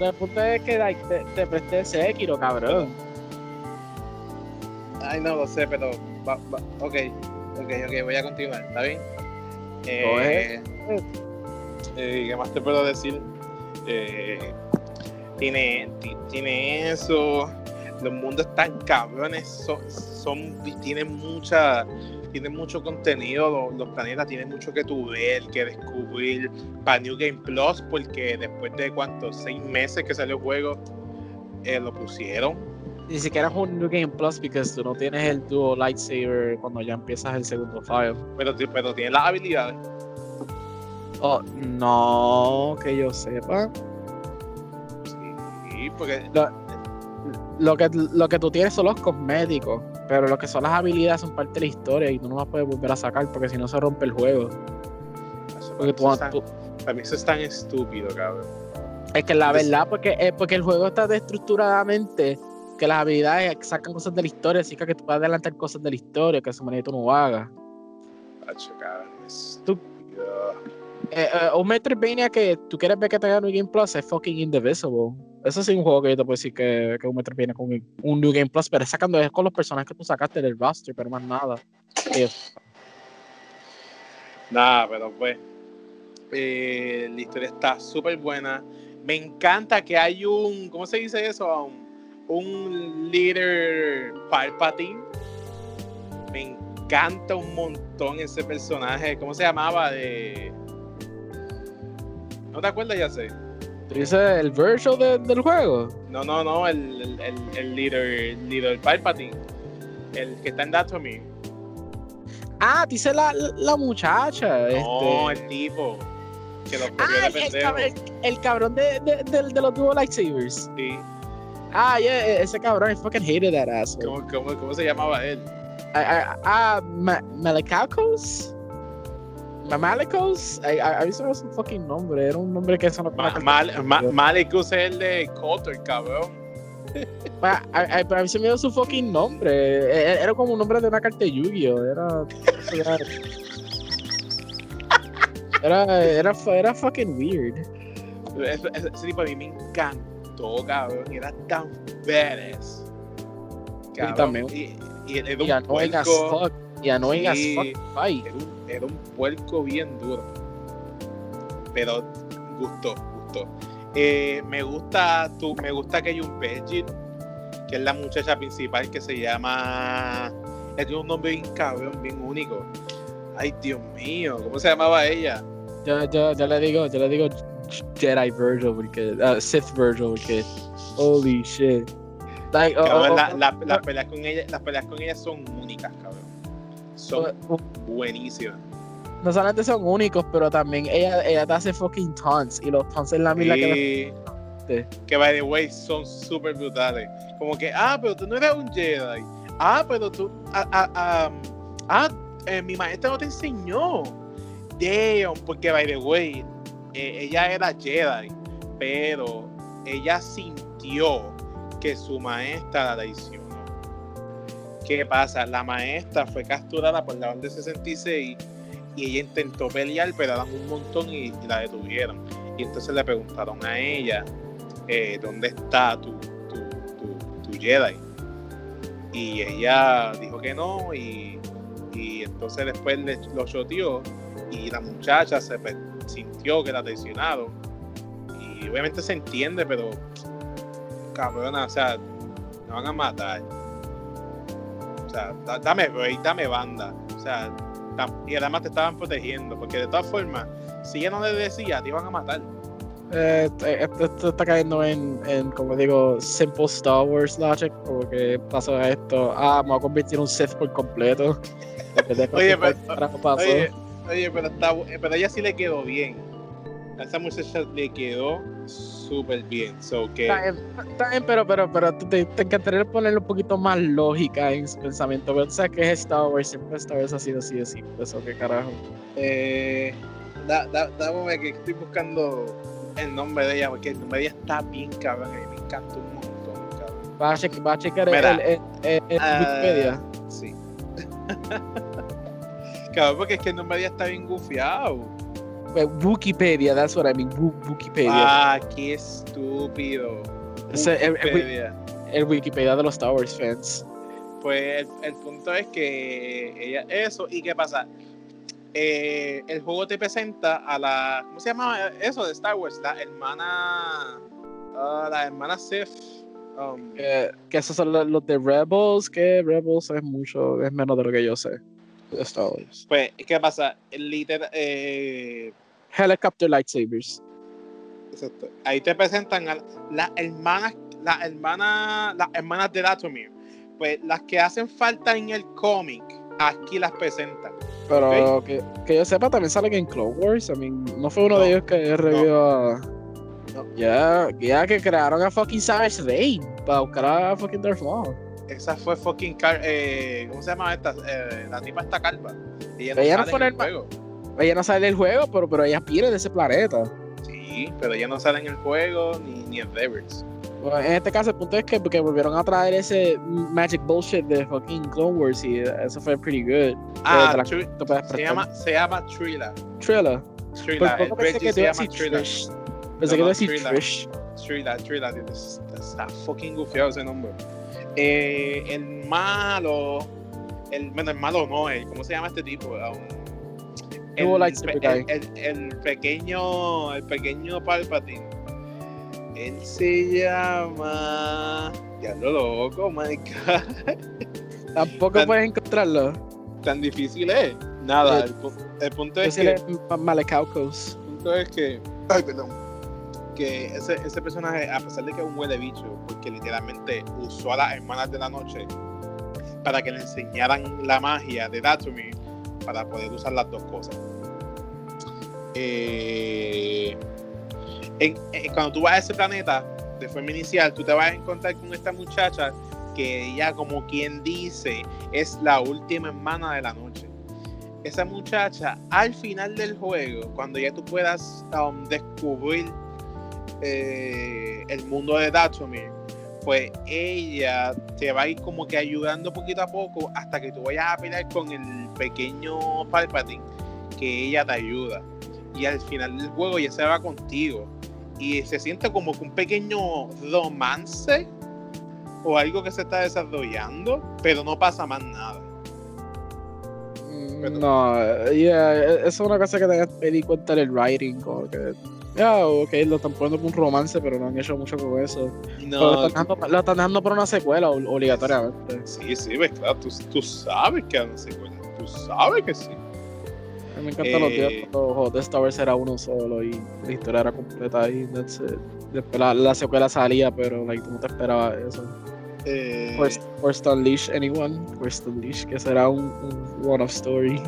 S2: El punto es que like, te, te presté Sekiro, cabrón.
S1: Ay, no lo sé, pero. Va, va, ok, ok, ok, voy a continuar, ¿está bien? Eh, eh, ¿Qué más te puedo decir? Eh, tiene, tiene eso. Los mundos están cabrones. Son, son tienen mucha tienen mucho contenido, los, los, planetas tienen mucho que tu ver, que descubrir para New Game Plus, porque después de cuántos, seis meses que salió el juego, eh, lo pusieron.
S2: Ni siquiera es un New Game Plus porque tú no tienes el Duo Lightsaber cuando ya empiezas el segundo file.
S1: Pero, pero tienes las habilidades.
S2: Oh, no, que yo sepa.
S1: Sí, porque.
S2: Lo, lo, que, lo que tú tienes son los cosméticos. Pero lo que son las habilidades son parte de la historia y tú no las puedes volver a sacar porque si no se rompe el juego.
S1: Porque tú, tan, para mí eso es tan estúpido, cabrón.
S2: Es que la verdad, porque, es porque el juego está estructuradamente que las habilidades sacan cosas de la historia, así que tú puedes adelantar cosas de la historia que a su manera tú no hagas. Tú, eh, eh, un Metroidvania que tú quieres ver que te gane un Game Plus es fucking Indivisible. Eso sí es un juego que yo te puedo decir que, que un Metroidvania con un, New Game Plus, pero es sacando es con los personajes que tú sacaste del roster, pero más nada.
S1: Nada, pero pues eh, la historia está súper buena. Me encanta que hay un, ¿cómo se dice eso? Un líder Palpatine. Me encanta un montón ese personaje. ¿Cómo se llamaba? De ¿No te acuerdas, ya sé?
S2: ¿Tú dices el virtual de, del juego?
S1: No, no, no, el, el, el, líder, líder Palpatine. El que está en Datomy.
S2: Ah, dice la, la muchacha.
S1: No,
S2: este...
S1: el tipo. Que
S2: ah, el, el, el, cabrón de, de, de, de los dual lightsabers.
S1: Sí.
S2: Ah, yeah, e, ese cabrón, I fucking hated that ass.
S1: ¿Cómo, cómo, cómo se llamaba él?
S2: Ah, ah, ah Malakakos? Malicos, a mí se me hace un fucking nombre, era un nombre que no
S1: Ma Mal Ma es el de Cotter, cabrón.
S2: a, mí se me dio su fucking nombre. E, e, era como un nombre de una carta de Yu-Gi-Oh! Era. Era, era, era fucking weird.
S1: Ese, ese, tipo a mí me encantó, cabrón. Era tan badass.
S2: Cabrón. Y también.
S1: Y, y era un
S2: Y annoying as
S1: puerco.
S2: fuck. Y annoying as
S1: Sí.
S2: fuck fight.
S1: Era un, era un puerco bien duro. Pero gustó, gustó. Eh, me gusta tú, me gusta que hay un Veggie, que es la muchacha principal que se llama. Es tiene un nombre bien cabrón, bien único. Ay, Dios mío, ¿cómo se llamaba ella?
S2: Yo, yo, yo le digo, yo le digo Jedi Virgil porque uh, Sith Virgil porque holy shit. Like, oh,
S1: Cabrón,
S2: oh,
S1: la-
S2: oh,
S1: la- las peleas con ella, las peleas con ella son únicas, cabrón. Son buenísimas.
S2: no solamente son únicos, pero también ella, ella te hace fucking taunts y los taunts es la misma que
S1: Y que by the way son súper brutales. Como que, ah, pero tú no eres un Jedi. Ah, pero tú, ah, ah, ah, ah, eh, mi maestra no te enseñó. Damn, porque by the way, eh, ella era Jedi, pero ella sintió que su maestra la traicionó. ¿Qué pasa? La maestra fue capturada por la Orden 66 y ella intentó pelear, pero eran un montón y, la detuvieron. Y entonces le preguntaron a ella, eh, ¿dónde está tu, tu, tu, Jedi? Y ella dijo que no y, y entonces después le, lo choteó y la muchacha se pe- sintió que la traicionaron. Y obviamente se entiende, pero cabrona, o sea, me van a matar. O sea, da- dame break, dame banda. O sea, y además te estaban protegiendo, porque de todas formas, si ella no le decía, te iban a matar.
S2: Eh, esto, esto está cayendo en, en, como digo, simple Star Wars logic, como que pasó esto, ah, me voy a convertir en un Sith por completo.
S1: Oye, pero-
S2: carajo pasó.
S1: Oye, oye, pero, está, bu- pero ella sí le quedó bien. A esa muchacha le quedó súper bien. So que,
S2: Está bien, está bien, pero, pero, pero te, te encantaría ponerle un poquito más lógica en su pensamiento. Pero tú sabes que es Star Wars, siempre Star Wars ha sido así de simple, eso qué carajo.
S1: eh, da, da, dame que estoy buscando el nombre de ella, porque el nombre de ella está bien cabrón. Mí me encantó un montón, cabrón.
S2: ¿Vas a, cheque- vas a checar el, el, el- el-
S1: Ah,
S2: Wikipedia?
S1: Sí. cabrón, porque es que el nombre ella está bien gufiado.
S2: Eh, Wikipedia, that's what I mean, Wikipedia.
S1: Ah, qué estúpido.
S2: Ese- el- el-
S1: Wikipedia.
S2: El Wikipedia de los Star Wars fans.
S1: Pues el, el punto es que ella, eso, ¿y qué pasa? Eh, el juego te presenta a la, ¿cómo se llama eso de Star Wars? La hermana, ah, la hermana Sith. um,
S2: Que, que esos son los, los de Rebels, que Rebels es mucho, es menos de lo que yo sé. De Star Wars.
S1: pues, ¿qué pasa? Literal, eh,
S2: Helicopter lightsabers.
S1: exacto. ahí te presentan a las hermanas, las hermanas, las hermanas de Datomir. Pues las que hacen falta en el cómic, aquí las presentan.
S2: Pero que, que yo sepa, también salen en Clone Wars. I mean, no fue uno
S1: No,
S2: de ellos que revivió a.
S1: No.
S2: Ya, ya que crearon a fucking Savage Rain para buscar a fucking Darth Maul.
S1: Esa fue fucking car eh, ¿cómo se llama esta? Eh, la tipa está calva. Ella no
S2: Ella no
S1: sale
S2: fue
S1: en el juego.
S2: Ella no sale del juego, pero, pero ella viene de ese planeta.
S1: Sí, pero ella no sale en el juego ni, ni en Rebels.
S2: Bueno, en este caso, el punto es que porque volvieron a traer ese magic bullshit de fucking Clone Wars y eso fue pretty good.
S1: Ah,
S2: te la-
S1: se llama, se llama Trilla.
S2: Trilla.
S1: Trilla.
S2: Poco pensé que te
S1: se
S2: iba a
S1: llama
S2: decir
S1: Trilla.
S2: Trish. Pensé
S1: No,
S2: que te iba
S1: no,
S2: a decir
S1: Trilla.
S2: Trish.
S1: Trilla, Trilla. está fucking gufiado ese nombre. Eh, el malo. El, bueno, el malo no, el, ¿cómo se llama este tipo? Um,
S2: Dual
S1: el, pequeño. El pequeño Palpatine. Él se llama. Ya lo loco, my God.
S2: Tampoco
S1: Tan-
S2: puedes encontrarlo.
S1: Tan difícil es. Nada,
S2: Eh,
S1: el, el punto es que.
S2: Malekaucos.
S1: El punto es que. Ay, perdón. Que ese, ese personaje, a pesar de que es un huele bicho, porque literalmente usó a las hermanas de la noche para que le enseñaran la magia de Datumir para poder usar las dos cosas. Eh, cuando tú vas a ese planeta de forma inicial, tú te vas a encontrar con esta muchacha que ella, como quien dice, es la última hermana de la noche. Esa muchacha, al final del juego, cuando ya tú puedas um, descubrir eh, el mundo de Datomir, pues ella te va a ir como que ayudando poquito a poco hasta que tú vayas a pelear con el pequeño Palpatine, que ella te ayuda. Y al final del juego ya se va contigo. Y se siente como que un pequeño romance o algo que se está desarrollando, pero no pasa más nada.
S2: Mm, no, yeah, eso es una cosa que te me di cuenta del writing, como que ya, ok, lo están poniendo por un romance, pero no han hecho mucho con eso. No. Lo están, dejando, lo están, dejando, por una secuela obligatoriamente.
S1: Sí, sí, ves, claro, tú, tú sabes que hay una secuela. Tú sabes que sí.
S2: A mí me encantan los días eh, de Star Wars era uno solo y la historia era completa y después la, la, secuela salía, pero like, tú no te esperabas eso. Eh, First, Unleash Anyone, First Unleash, que será un, un one-off story.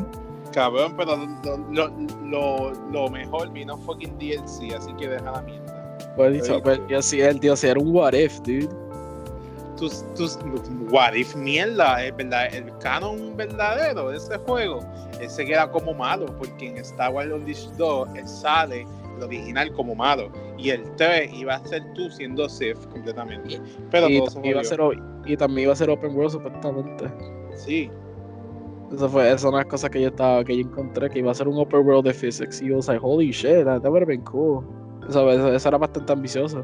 S1: Cabrón, pero lo, lo, lo, mejor vino fucking DLC, así que deja la mierda.
S2: Pues, pues yo sí, el tío era un what if, dude.
S1: Tus, tus what if mierda, el, verdad, el canon verdadero de ese juego, él se queda como malo, porque en Star Wars Unleashed 2 él sale el original como malo y el 3 iba a ser tú siendo Sith completamente. Pero
S2: y, iba a ser, y también iba a ser Open World supuestamente.
S1: Sí,
S2: eso fue, esa una cosa que yo estaba, que yo encontré que iba a ser un open world de physics. Y yo was like, holy shit, that, would have been cool. Eso, eso, era bastante ambicioso.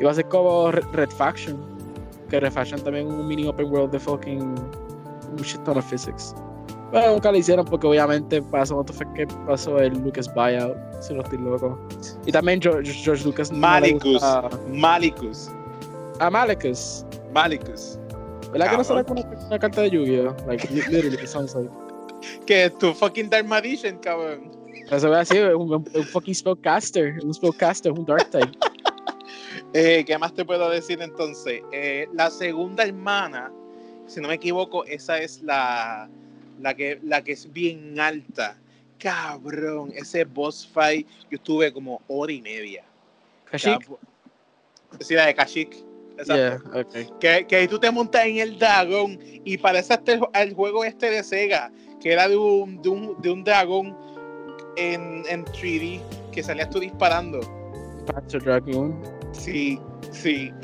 S2: Iba a ser como Red Faction. Que Red Faction también un mini open world de fucking un shit ton of physics. Pero nunca lo hicieron porque obviamente pasó fue que pasó el Lucas buyout, si no estoy loco. Y también George, George Lucas.
S1: Malicus. Malicus.
S2: Ah, Malicus.
S1: Malicus.
S2: ¿Verdad que no sale con una, carta de lluvia? Like, literally, it sounds like.
S1: Que es tu fucking Dark Magician, cabrón.
S2: Eso voy a decir, un, un fucking spellcaster, un spellcaster, un Dark type.
S1: eh, ¿Qué más te puedo decir entonces? Eh, la segunda hermana, si no me equivoco, esa es la, la, que, la que es bien alta. Cabrón, ese boss fight, yo estuve como hora y media.
S2: ¿Kashik?
S1: Sí, la de Kashik. Exacto. que, que tú te montas en el dragón y parece hasta el, juego este de Sega, que era de un, de un, de un dragón en, en 3D que salías tú disparando.
S2: Panzer Dragon.
S1: Sí, sí.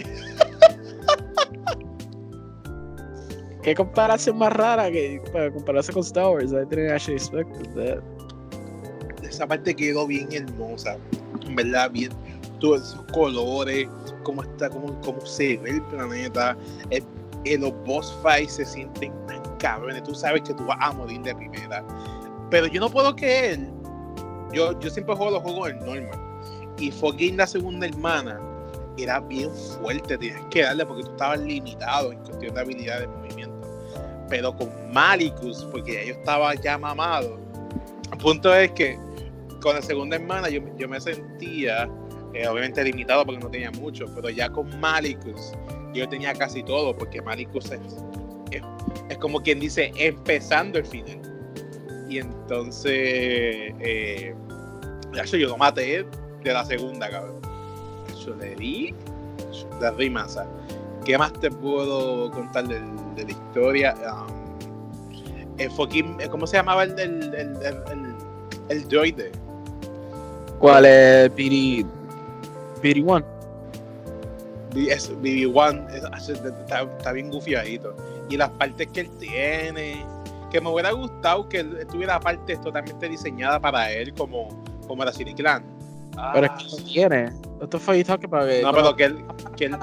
S2: Qué comparación más rara que para compararse con Star Wars. I didn't actually expect that.
S1: Esa parte quedó bien hermosa. En verdad, bien. Todos esos colores, cómo está, cómo, cómo se ve el planeta. El, los boss fights se sienten tan cabrones. Tú sabes que tú vas a morir de primera. Pero yo no puedo creer. Yo, yo siempre juego los juegos en normal. Y fucking la segunda hermana era bien fuerte. Tenías que darle porque tú estabas limitado en cuestión de habilidad de movimiento. Pero con Malicus, porque ya yo estaba ya mamado. El punto es que con la segunda hermana yo, yo me sentía obviamente limitado porque no tenía mucho, pero ya con Malicus yo tenía casi todo, porque Malicus es, es, como quien dice, empezando el final. Y entonces, eh, yo lo maté de la segunda, cabrón. Yo le di, le di. ¿Qué más te puedo contar de, la historia? Um, ¿Cómo se llamaba el, el, el, el, el droide?
S2: ¿Cuál es, Piri? BB1.
S1: BB1 está, bien gufiadito. Y las partes que él tiene, que me hubiera gustado que él tuviera partes totalmente diseñadas para él, como, como la City Clan.
S2: pero es que no tiene. Esto fue que para que.
S1: No, pero que él. Que, él,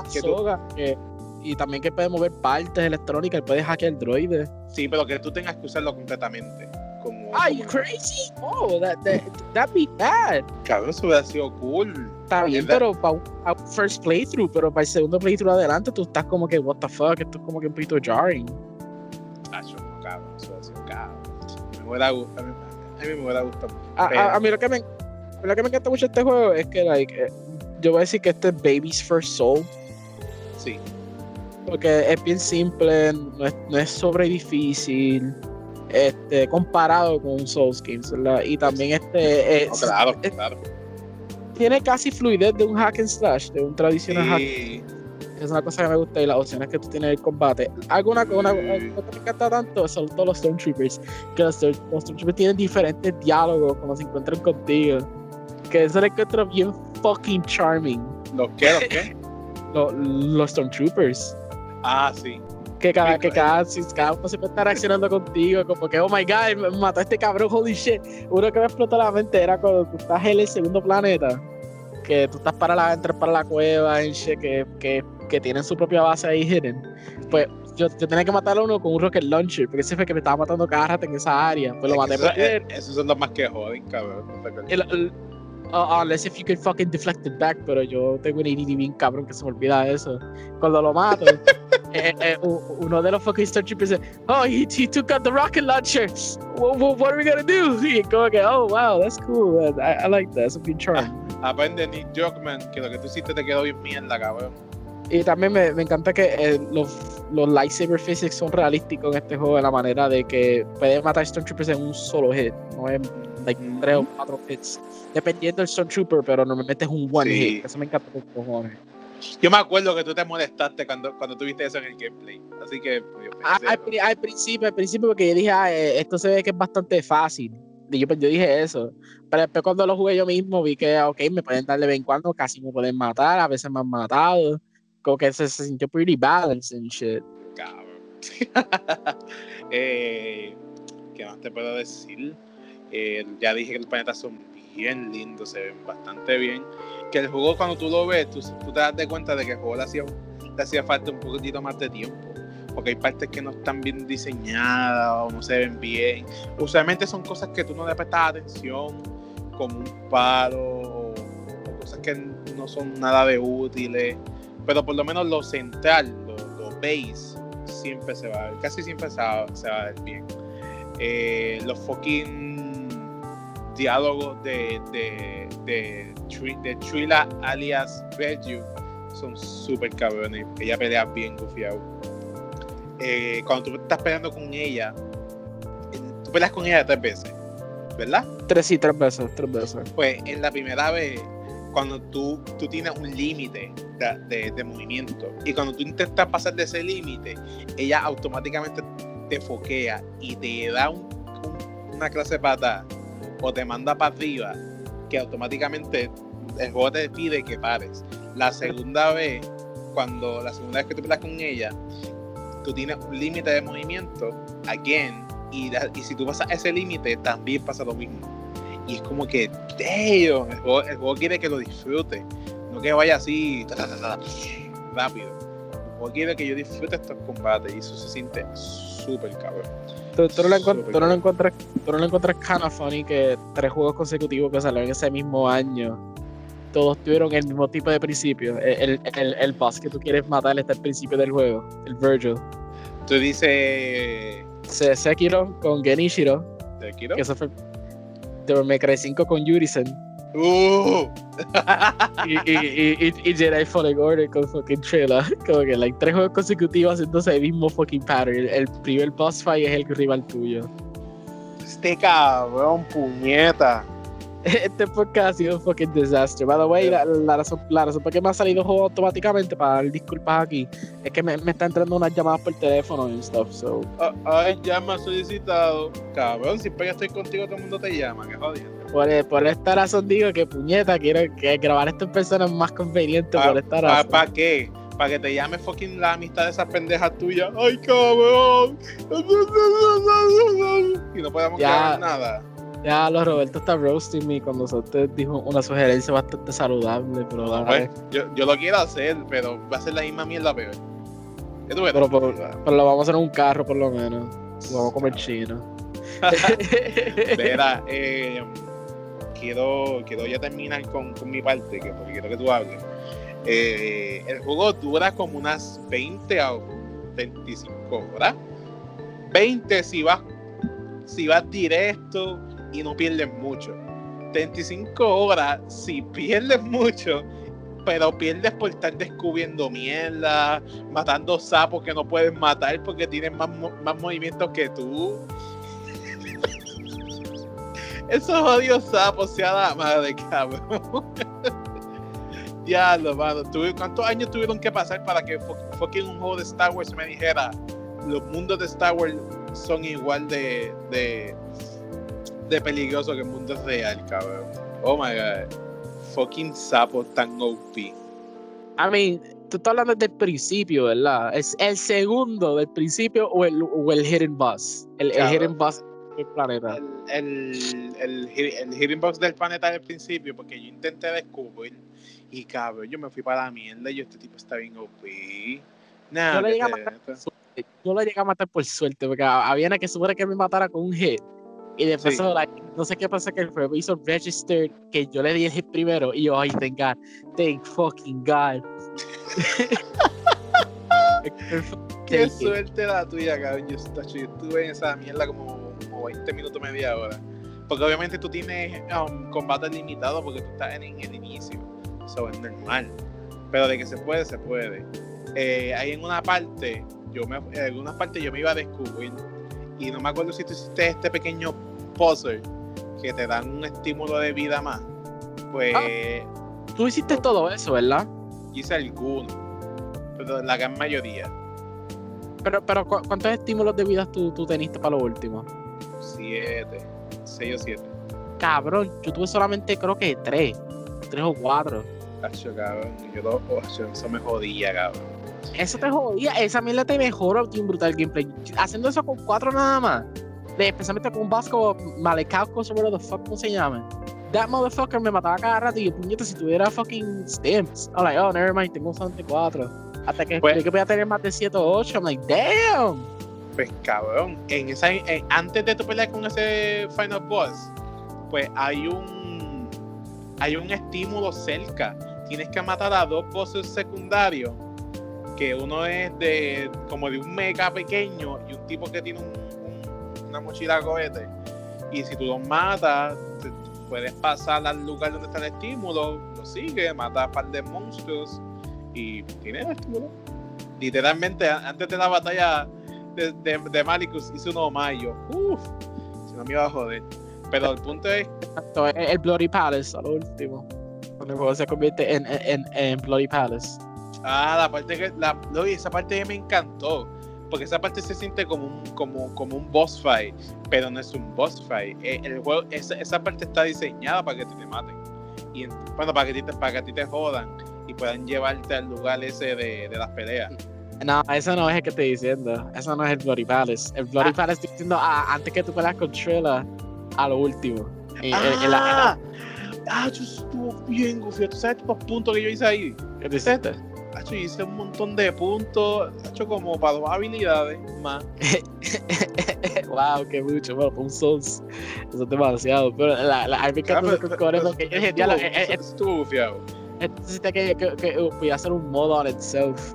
S2: que, y también que puede mover partes electrónicas, él puede hackear el droide.
S1: Sí, pero que tú tengas que usarlo completamente. Como,
S2: ah, you crazy? Oh, that, that, that'd be bad.
S1: Cabrón, eso hubiera sido cool.
S2: Está bien, pero para un first playthrough, pero para el segundo playthrough adelante, tú estás como que, what the fuck, esto es como que un poquito jarring.
S1: Ah, yo, cabrón, eso hubiera sido cabrón. Me hubiera gustado, a mí, me hubiera gustado.
S2: A, a, mí lo que, me, lo que me encanta mucho de este juego es que, like, eh, yo voy a decir que este es Baby's First Soul.
S1: Sí.
S2: Porque es bien simple, no es, no es sobre difícil este, comparado con Souls Games, ¿verdad? Y también este
S1: es, claro, claro.
S2: Tiene casi fluidez de un hack and slash, de un tradicional hack. Es una cosa que me gusta y las opciones que tú tienes el combate. Alguna cosa que me encanta tanto son todos los Stormtroopers. Que los, Stormtroopers tienen diferentes diálogos cuando se encuentran contigo. Que eso lo encuentro bien fucking charming.
S1: ¿Los qué? ¿Los qué?
S2: los, los Stormtroopers.
S1: Ah, sí.
S2: Que cada, que cada, cada uno siempre está reaccionando contigo, como que, oh my god, me mató a este cabrón, holy shit. Uno que me explotó la mente era cuando tú estás en el segundo planeta, que tú estás para la, entrar para la cueva, en shit, que, que, que tienen su propia base ahí hidden. Pues yo, yo tenía que matar a uno con un rocket launcher, porque ese fue que me estaba matando cada rato en esa área. Pues lo
S1: Es
S2: maté
S1: eso- eh, esos son los más que joden, cabrón. no
S2: uh, unless if you can fucking deflect it back, pero yo tengo un ADD bien cabrón que se me olvida eso. Cuando lo mato, eh, eh, u- uno de los fucking Stormtroopers dice, oh, he, he took out the rocket launcher. What, what, what are we gonna do? Y como que, oh, wow, that's cool. man. I, I like that. It's a good charm.
S1: Aprende Nick Jockman que lo que tú hiciste te quedó bien mierda, cabrón.
S2: Y también me, me encanta que eh, los, los lightsaber physics son realísticos en este juego de la manera de que puedes matar Stormtroopers en un solo hit, no en like, tres o cuatro hits. Dependiendo del Stormtrooper, pero normalmente es un one
S1: Sí.
S2: hit. Eso me encanta por cojones.
S1: Yo me acuerdo que tú te molestaste cuando, cuando tuviste eso en el gameplay. Así que, pues,
S2: Ah, al, al principio, al principio, porque yo dije, ah, eh, esto se ve que es bastante fácil. Y yo, pues, yo dije eso. Pero después cuando lo jugué yo mismo, vi que, ok, me pueden dar de vez en cuando, casi me pueden matar, a veces me han matado. Como que se, se sintió pretty balanced and shit.
S1: cabrón. eh, ¿Qué más te puedo decir? Eh, ya dije que los planetas son bien lindos, se ven bastante bien. Que el juego, cuando tú lo ves, tú, tú te das de cuenta de que el juego le hacía, le hacía falta un poquitito más de tiempo. Porque hay partes que no están bien diseñadas o no se ven bien. Usualmente son cosas que tú no le prestas atención, como un palo o, cosas que no son nada de útiles. Pero por lo menos lo central, lo, lo base, siempre se va a ver, casi siempre se va, se va a ver bien. Eh, los fucking diálogos de, de, de, de Trilla alias Belgium son súper cabrones. Ella pelea bien gufiado. Eh, cuando tú estás peleando con ella, tú peleas con ella tres veces, ¿verdad?
S2: Tres sí, tres veces, tres veces.
S1: Pues en la primera vez, cuando tú, tú tienes un límite de, de- de movimiento y cuando tú intentas pasar de ese límite, ella automáticamente te foquea y te da un- un- una clase de patada o te manda para arriba que automáticamente el juego te pide que pares. La segunda vez, cuando la segunda vez que tú peleas con ella, tú tienes un límite de movimiento, again, y, la- y si tú pasas ese límite, también pasa lo mismo. Y es como que, damn, el juego, quiere que lo disfrute, no que vaya así rápido. El juego quiere que yo disfrute estos combates y eso se siente súper cabrón.
S2: Tú, tú no lo encuent-
S1: Súper
S2: tú no lo encuentras, tú no lo encuentras kind of funny que tres juegos consecutivos que salieron ese mismo año, todos tuvieron el mismo tipo de principio. El, el, el, boss que tú quieres matar está al principio del juego, el Virgil.
S1: Tú dices,
S2: Se Sekiro con Genichiro,
S1: ¿te quiero?
S2: que eso fue Devil May Cry 5 con Yurisen.
S1: Uh,
S2: y, y, y, y, Jedi Fallen Order con fucking Trilla. Como que like, tres juegos consecutivos haciéndose el mismo fucking pattern. El, primer boss fight es el rival tuyo.
S1: este cabrón, puñeta.
S2: Este podcast ha sido un fucking desastre. By the way, la, la razón, la razón por qué me ha salido juego automáticamente para dar disculpas aquí es que me, me está entrando unas llamadas por teléfono y stuff. So,
S1: Ah, Ay, ya me ha solicitado. Cabrón, siempre que estoy contigo todo el mundo te llama, que jodiendo.
S2: Por, por esta razón digo que puñeta, quiero que grabar esto en persona es más conveniente por esta
S1: ¿Para
S2: razón.
S1: qué? Para que te llame fucking la amistad de esas pendejas tuyas. ¡Ay, cabrón! Y no podemos grabar nada.
S2: Ya, los Roberto está roasting me cuando usted dijo una sugerencia bastante saludable, pero dale.
S1: Pues, yo, yo lo quiero hacer, pero va a ser la misma mierda peor.
S2: Pero, por- pero lo vamos a hacer en un carro por lo menos. Lo vamos a comer chino.
S1: Mira, eh, quiero, quiero ya terminar con, con mi parte, que porque quiero que tú hables. Eh, el juego dura como unas 20 a 25 horas. 20 si vas, si vas directo y no pierdes mucho. 35 horas si pierdes mucho, pero pierdes por estar descubriendo mierda, matando sapos que no puedes matar porque tienen más, más movimientos que tú. Esos odios sapos, sea la madre, cabrón. Diablo, mano. ¿Cuántos años tuvieron que pasar para que fu- fucking un juego de Star Wars me dijera los mundos de Star Wars son igual de, de, de peligrosos que el mundo real, cabrón? Oh my god. Fucking sapos tan OP.
S2: I mean, tú estás hablando del principio, ¿verdad? Es el segundo del principio o el, o el hidden boss. El, el hidden boss del planeta.
S1: El, el, el, hidden boss del planeta del principio, porque yo intenté descubrir y cabrón, yo me fui para la mierda y yo, este tipo está bien OP. Nada,
S2: yo, le llegué a matar por suerte, yo lo llegué a matar por suerte, porque había una que supone que me matara con un hit. Y después, no sé qué pasa, que el juego hizo register que yo le di el hit primero. Y yo, ay, thank God, thank fucking God.
S1: qué suerte la tuya, cabrón. Yo, estuve en esa mierda como, 20 minutos, media hora. Porque obviamente tú tienes um, combate limitado porque tú estás en, el inicio. Eso es normal. Pero de que se puede, se puede. Eh, ahí en una parte, yo me, en algunas partes yo me iba a descubrir y no me acuerdo si tú hiciste este pequeño puzzle que te dan un estímulo de vida más. Pues.
S2: Ah, tú hiciste todo eso, ¿verdad?
S1: Hice alguno, pero la gran mayoría.
S2: Pero, pero ¿cuántos estímulos de vida tú, tú teniste para lo último?
S1: Siete, seis o siete.
S2: Cabrón, yo tuve solamente creo que tres, tres o cuatro.
S1: Cacho, cabrón, yo oh, eso me jodía, cabrón.
S2: Eso te jodía, esa mierda te mejora un brutal gameplay. Haciendo eso con cuatro nada más. especialmente con un vasco Malecauco, sobre the fuck, ¿cómo se llama? That motherfucker me mataba cada rato y yo, puñeta, si tuviera fucking stamps. I'm like, oh, never mind, tengo solamente cuatro. Hasta que pues, que voy a tener más de 7 o 8, I'm like, damn.
S1: Pues cabrón, en esa, antes de tu pelear con ese final boss, pues hay un hay un estímulo cerca. Tienes que matar a dos bosses secundarios que uno es de como de un mecha pequeño y un tipo que tiene una mochila cohete. Y si tú los matas, puedes pasar al lugar donde está el estímulo, lo sigue, mata a un par de monstruos y tiene el estímulo. Literalmente, antes de la batalla de, de, de Malicus, hice uno mayo. Uff, si no me iba a joder. Pero el punto es.
S2: El Bloody Palace, al último. Cuando el juego se convierte en, en, en Bloody Palace.
S1: Ah, la parte que. La, esa parte me encantó. Porque esa parte se siente como un, como, como un boss fight. Pero no es un boss fight. Eh, el, juego, esa, esa, parte está diseñada para que te, maten. Y bueno, para que, te, para que a ti te jodan. Y puedan llevarte al lugar ese de, de las peleas.
S2: No, eso no es el que estoy diciendo. Eso no es el Bloody Palace. El Bloody ah. Palace estoy diciendo ah, antes que tú peleas con Trilla a lo último.
S1: ah, ah, yo estuvo bien, Gufio. ¿Tú sabes los puntos que yo hice ahí?
S2: ¿Qué te hiciste?
S1: Hacho, hice un montón de puntos, hecho como para dos habilidades más.
S2: wow, qué mucho, bueno, un Souls, eso es demasiado. Pero la, la, a mí me con eso, que yo dije, ya,
S1: estuvo fiado.
S2: Necesita que, que, que, voy a hacer un modo on itself.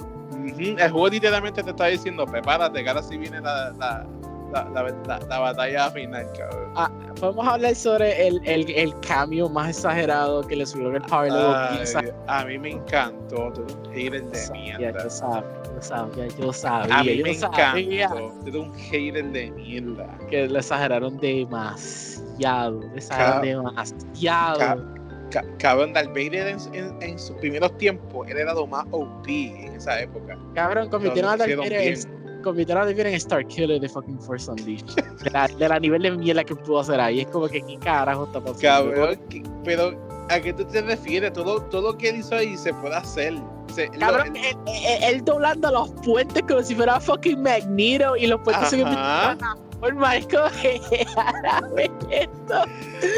S1: El juego literalmente te está diciendo, prepárate, que ahora sí viene la, la la, la, la, batalla final, cabrón.
S2: Ah, podemos hablar sobre el, el, el, cambio más exagerado que le subió el Power Level
S1: A mí me encantó, tú un hater de mierda.
S2: Yo sabía, yo sabía, yo sabía.
S1: A mí
S2: yo
S1: me sabía. encantó, tú un hater de mierda.
S2: Que lo exageraron demasiado, lo exageraron demasiado.
S1: Cabrón, Darth Vader en, en, en, sus primeros tiempos, él era lo más OP en esa época.
S2: Cabrón, convirtieron a Darth Vader convirtieron a David en Star Killer de fucking Force Unleashed. De la, de la nivel de mierda que pudo hacer ahí. Es como que, ¿qué carajo está pasando?
S1: Cabrón, pero ¿a qué tú te refieres? Todo, todo lo que él hizo ahí se puede hacer. Se,
S2: Cabrón, él, él, doblando los puentes como si fuera fucking Magneto y los puentes se por Marco esto.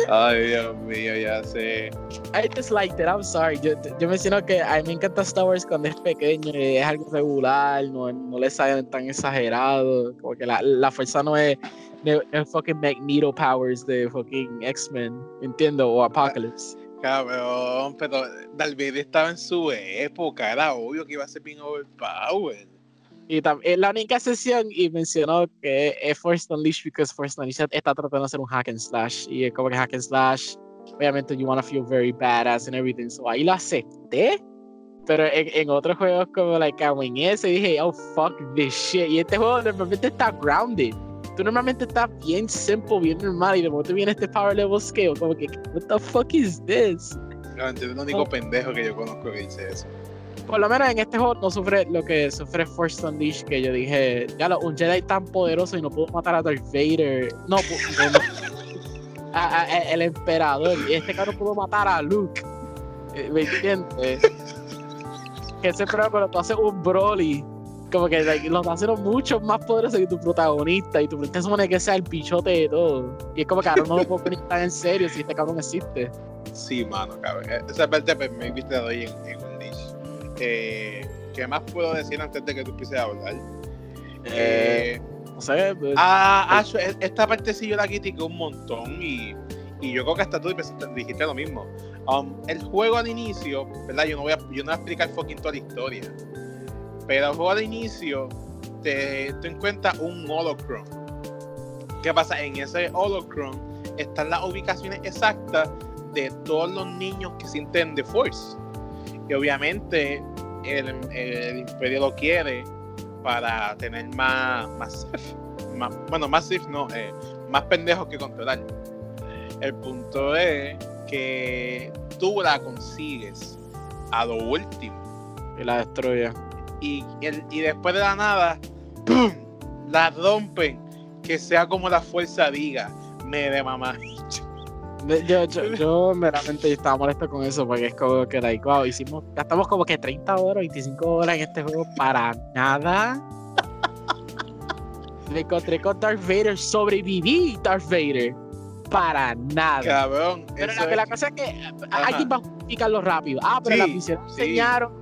S1: Ay, Dios mío, ya sé.
S2: I just liked it, I'm sorry. Yo, yo menciono que a mí me encanta Star Wars cuando es pequeño y es algo regular, no, no le salen tan exagerado. Como que la, la fuerza no es, no es fucking Magneto powers de fucking X-Men, entiendo, o Apocalypse.
S1: Cabrón, pero Dalvide estaba en su época, era obvio que iba a ser bien overpowered.
S2: Y también la única sesión y mencionó que es Force Unleashed porque Force Unleashed está tratando de hacer un hack and slash y es como que hack and slash obviamente you wanna feel very badass and everything so ahí lo acepté pero en, en otros juegos como like en ese dije oh fuck this shit y este juego normalmente está grounded. Tú normalmente estás bien simple bien normal y de momento viene este power level scale como que what the fuck is this
S1: no, es el único oh. pendejo que yo conozco que dice eso
S2: por lo menos en este juego no sufre lo que sufre Force Unleashed, que yo dije, ya lo, un Jedi tan poderoso y no pudo matar a Darth Vader. No, a, el emperador. Y este cabrón pudo matar a Luke. Eh, ¿Me entiendes? que ese programa cuando tú haces un Broly, como que like, los mucho más poderosos que tu protagonista y tu protagonista supone que sea el pichote de todo. Y es como que ahora no lo puedo poner tan en serio si este cabrón existe.
S1: Sí, mano, cabrón. Esa parte pues, me viste doy en, en. Eh, ¿Qué más puedo decir antes de que tú empieces a hablar?
S2: Eh, no sé. Pues,
S1: ah, ah, esta parte sí yo la critiqué un montón y, y yo creo que hasta tú dijiste lo mismo. Um, el juego al inicio, ¿verdad? Yo no, voy a, yo no voy a explicar fucking toda la historia. Pero el juego al inicio te, te encuentras un holocron. ¿Qué pasa? En ese holocron están las ubicaciones exactas de todos los niños que sienten The Force. Y obviamente el, el Imperio lo quiere para tener más, más, más bueno, más no, eh, más pendejos que controlar. El punto es que tú la consigues a lo último.
S2: Y la destruye.
S1: Y, y después de la nada, ¡pum! La rompen. Que sea como la fuerza diga. Me de mamá.
S2: Yo, yo, yo meramente estaba molesto con eso porque es como que, like, wow, hicimos, gastamos como que 30 horas, 25 horas en este juego para nada. Me encontré con Darth Vader, sobreviví Darth Vader para nada.
S1: Cabrón.
S2: Pero la, que la cosa es que alguien va a justificarlo rápido. Ah, pero la misión enseñaron,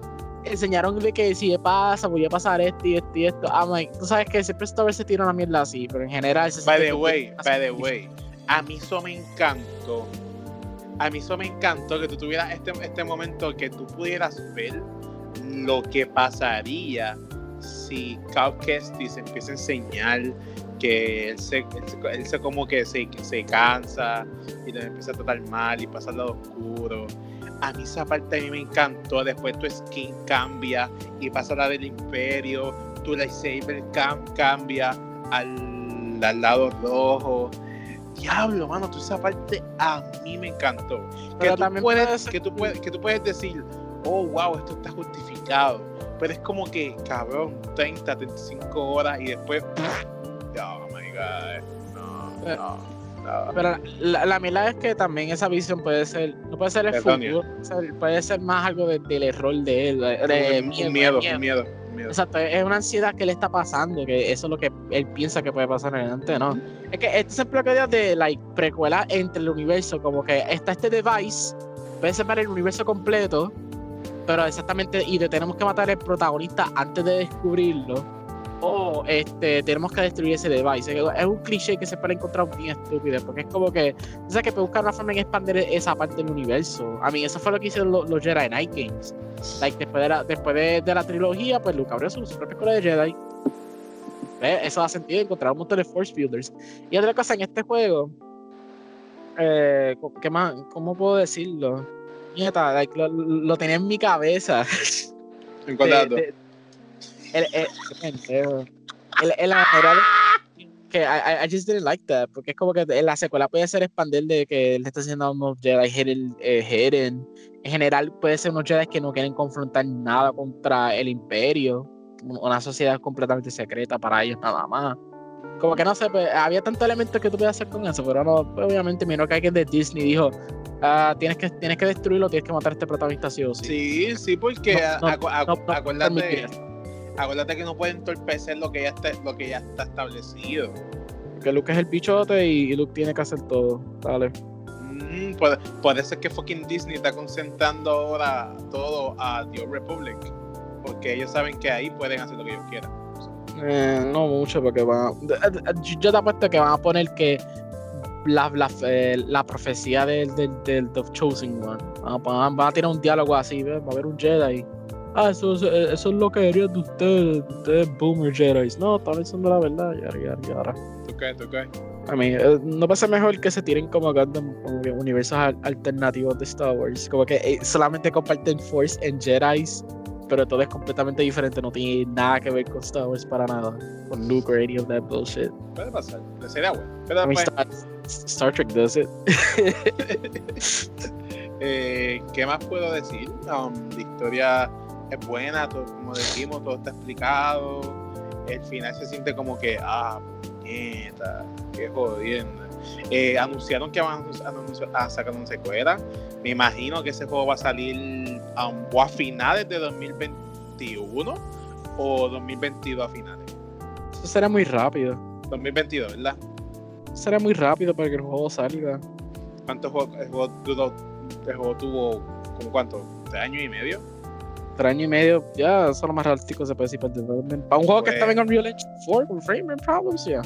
S2: enseñaron de que si pasa, voy a pasar esto y esto y esto. Ah, Mike, tú sabes que siempre Star Wars se tira una mierda así, pero en general.
S1: By the way, by the way, a mí eso me A mí eso me encantó que tú tuvieras este, este momento que tú pudieras ver lo que pasaría si Cal Kestis empieza a enseñar que él se, él se, como que se, se cansa y le empieza a tratar mal y pasa al lado oscuro. A mí esa parte a mí me encantó. Después tu skin cambia y pasa a la del imperio. Tu lightsaber cambia al, al lado rojo. Diablo, mano, tú esa parte a mí me encantó. Que tú, puedes, que, tú puedes, que tú puedes decir, oh, wow, esto está justificado. Pero es como que, cabrón, 30, 35 horas y después oh my god, no, eh, no.
S2: Pero la, la mirada es que también esa visión puede ser, no puede ser el futuro, puede ser más algo del error de él, de,
S1: miedo, miedo, miedo,
S2: Exacto, es una ansiedad que le está pasando, que eso es lo que él piensa que puede pasar en adelante, ¿no? Es que este es el que de like, precuela entre el universo, como que está este device, puede ser para el universo completo, pero exactamente, y tenemos que matar al protagonista antes de descubrirlo oh, este, tenemos que destruir ese device. Es un cliché que se puede encontrar bien estúpido, porque es como que, o sea, que buscar una forma en expandir esa parte del universo. A mí, eso fue lo que hicieron los, Jedi Knight Games. Like, después de la, después de, la trilogía, pues Luke abrió su, propia escuela de Jedi. Eso da sentido encontrar un montón de Force Builders. Y otra cosa, en este juego, eh, ¿qué más? ¿Cómo puedo decirlo? Nieta, lo, tenía en mi cabeza.
S1: ¿En
S2: el, el, el, el, que I, I, just didn't like that, porque es como que la secuela puede ser expandir de que él está haciendo unos Jedi hidden, eh, hidden. En general puede ser unos Jedi que no quieren confrontar nada contra el imperio, una sociedad completamente secreta para ellos nada más. Como que no sé, pues, había tantos elementos que tú puedes hacer con eso, pero no, pues, obviamente miro que alguien de Disney dijo, ah, tienes, que, tienes que destruirlo, tienes que matar a este protagonista sí o sí.
S1: Sí, sí, porque acuérdate acuérdate que no puede entorpecer lo que ya está, lo que ya está establecido.
S2: Que Luke es el bichote y Luke tiene que hacer todo. Dale.
S1: Mm, ser que fucking Disney está concentrando ahora todo a The Republic. Porque ellos saben que ahí pueden hacer lo que ellos quieran.
S2: Eh, no mucho, porque van Yo te apuesto que van a poner que la, la, eh, la profecía del, del, del, Chosen One. Van, a tirar un diálogo así, va a haber un Jedi ah, eso, eso, eso es lo que harían de ustedes, ustedes boomer Jedi. No, están diciendo la verdad, ya, ya, ya.
S1: Ok, ok.
S2: A mí, eh, no pasa mejor que se tiren como, como universos alternativos de Star Wars. Como que eh, solamente comparten Force en Jedi, pero todo es completamente diferente. No tiene nada que ver con Star Wars para nada. Con Luke o any of that bullshit.
S1: Puede pasar, sería bueno. Pero
S2: pues Star, Star, Trek does it.
S1: eh, ¿Qué más puedo decir? Um, la historia es buena, como decimos, todo está explicado. El final se siente como que, ah, puñeta, qué jodiendo. Eh, anunciaron que van a, sacar una secuela. Me imagino que ese juego va a salir a finales de 2020, 2021 o 2022 a finales.
S2: Eso será muy rápido.
S1: 2022, ¿verdad?
S2: Será muy rápido para que el juego salga.
S1: ¿Cuántos juegos el juego, el juego tuvo? ¿Como cuánto? ¿Tres años y medio?
S2: Tres años y medio, ya, eso es lo más realístico se puede decir para el development. Para un juego que
S1: Pues-
S2: estaba en Unreal Engine 4 con frame rate problems, ya.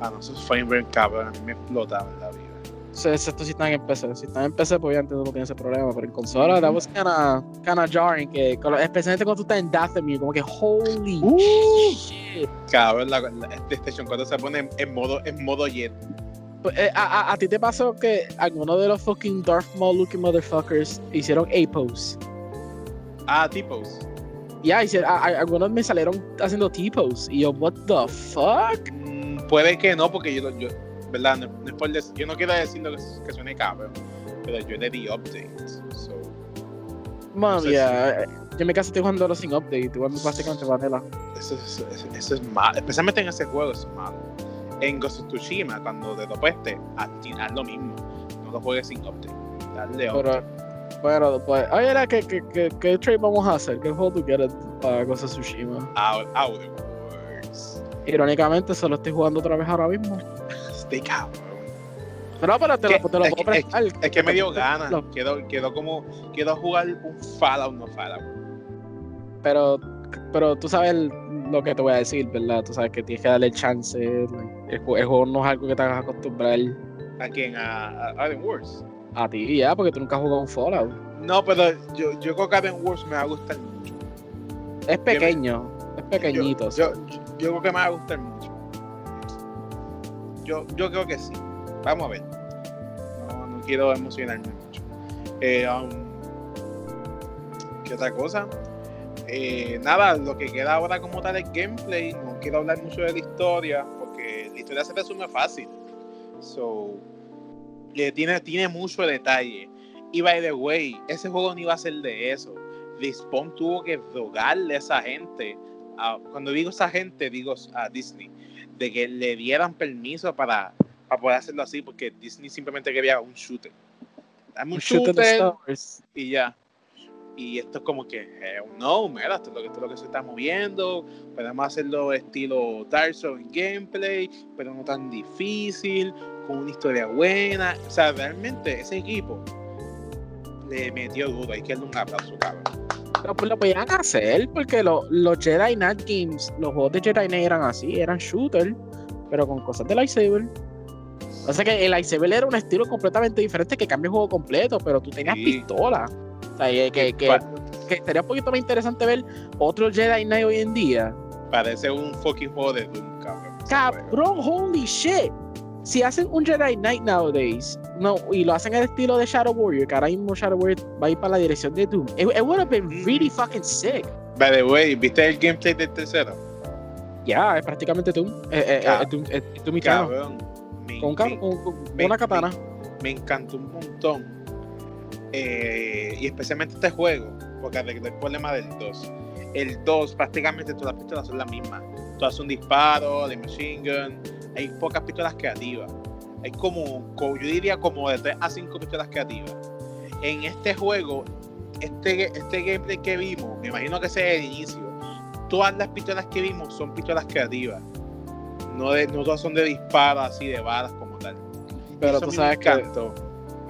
S1: Ah, no, esos frame rate cabrón, a mí me explotaban la vida.
S2: O sea, esto sí están en PC. Si están en PC, pues obviamente no tiene ese problema. Pero en consola, that was kinda, kinda jarring. Que, especialmente cuando tú estás en Dathomir, como que holy
S1: Uh.
S2: shit.
S1: Cabrón, la, la PlayStation 4 se pone en, en modo, en modo jet.
S2: Pues, eh, a, a- a ti te pasó que algunos de los fucking Darth Maul looking motherfuckers hicieron A-pose.
S1: Ah,
S2: hicieron- a- a- algunos me salieron haciendo T-pose. Y yo, what the fuck?
S1: Mm, puede que no, porque yo, yo ¿verdad? No, no es por dec- yo no quiero decir lo que, que suene cabrón, pero yo le di updates. So,
S2: Man,
S1: No sé
S2: ya. Yo en mi caso estoy jugando sin update. Igual básicamente vanilla.
S1: eso, es, eso, eso es malo. Especialmente en ese juego es malo. En Ghost of Tsushima, cuando te topaste, haz, haz lo mismo. No lo juegues sin update. Dale
S2: Pero, bueno, pues, oye, era que, que, que, ¿qué trade vamos a hacer? ¿Qué juego tú quieres para Ghost of Tsushima?
S1: Out, out.
S2: Irónicamente, solo estoy jugando otra vez ahora mismo.
S1: Stay cabrón.
S2: No, pero te lo, te lo
S1: es
S2: puedo
S1: es-
S2: prestar.
S1: Es que me dio ganas.
S2: lo-
S1: Quiero, quiero como. Quiero jugar un Fallout, no Fallout.
S2: Pero, pero tú sabes lo que te voy a decir, ¿verdad? Tú sabes que tienes que darle chance. El, el juego no es algo que te hagas acostumbrar
S1: ¿A quién? A, a Wars.
S2: A ti y ya, porque tú nunca has jugado un Fallout.
S1: No, pero yo, yo creo que Garden Wars me va a gustar mucho.
S2: Es pequeño, es pequeñito.
S1: Yo, yo, yo creo que me va a gustar mucho. Yo, yo creo que sí. Vamos a ver. No, no quiero emocionarme mucho. Eh, um, ¿Qué otra cosa? Eh, nada, lo que queda ahora como tal es gameplay. No quiero hablar mucho de la historia porque la historia se resume fácil. So, eh, tiene, tiene mucho detalle. Y by the way, ese juego no iba a ser de eso. Respawn tuvo que rogarle a esa gente, a- cuando digo esa gente, digo a Disney, de que le dieran permiso para, para poder hacerlo así, porque Disney simplemente quería un shooter. Dame un,
S2: Un shooter
S1: shooter,
S2: de Star Wars.
S1: y ya. Y esto es como que, hell no, mira, esto es lo que, esto es lo que se está moviendo. Podemos hacerlo estilo Dark Souls en gameplay, pero no tan difícil, con una historia buena. O sea, realmente ese equipo le metió duro. Hay que darle un aplauso, cabrón.
S2: Pero pues lo podían hacer porque lo- los Jedi Knight Games, los juegos de Jedi Knight eran así, eran shooter, pero con cosas de lightsaber. O sea que el lightsaber era un estilo completamente diferente que cambia el juego completo, pero tú tenías
S1: Sí.
S2: pistola. O sea, que, que, que, que estaría un poquito más interesante ver otro Jedi Knight hoy en día.
S1: parece un fucking juego de Doom, cabrón.
S2: Cabrón, holy shit. Si hacen un Jedi Knight nowadays, no, y lo hacen al estilo de Shadow Warrior, que ahora mismo Shadow Warrior va a ir para la dirección de Doom, it, it would have been really fucking sick.
S1: By the way, ¿viste el gameplay del tercero?
S2: Ya, es prácticamente Doom. Eh, eh, eh, Doom, eh.
S1: Cabrón. Me,
S2: Con,
S1: me-
S2: con- con
S1: me-
S2: una katana.
S1: me encantó un montón. Eh, y especialmente este juego, porque arregló el problema del 2. El 2, prácticamente todas las pistolas son las mismas. Todas son disparos, de machine gun. Hay pocas pistolas creativas. Hay como, como- yo diría como de 3 a 5 pistolas creativas. En este juego, este, este gameplay que vimos, me imagino que ese es el inicio. Todas las pistolas que vimos son pistolas creativas. No, de, no todas son de disparos así, de balas como tal.
S2: Pero
S1: Eso
S2: tú sabes que.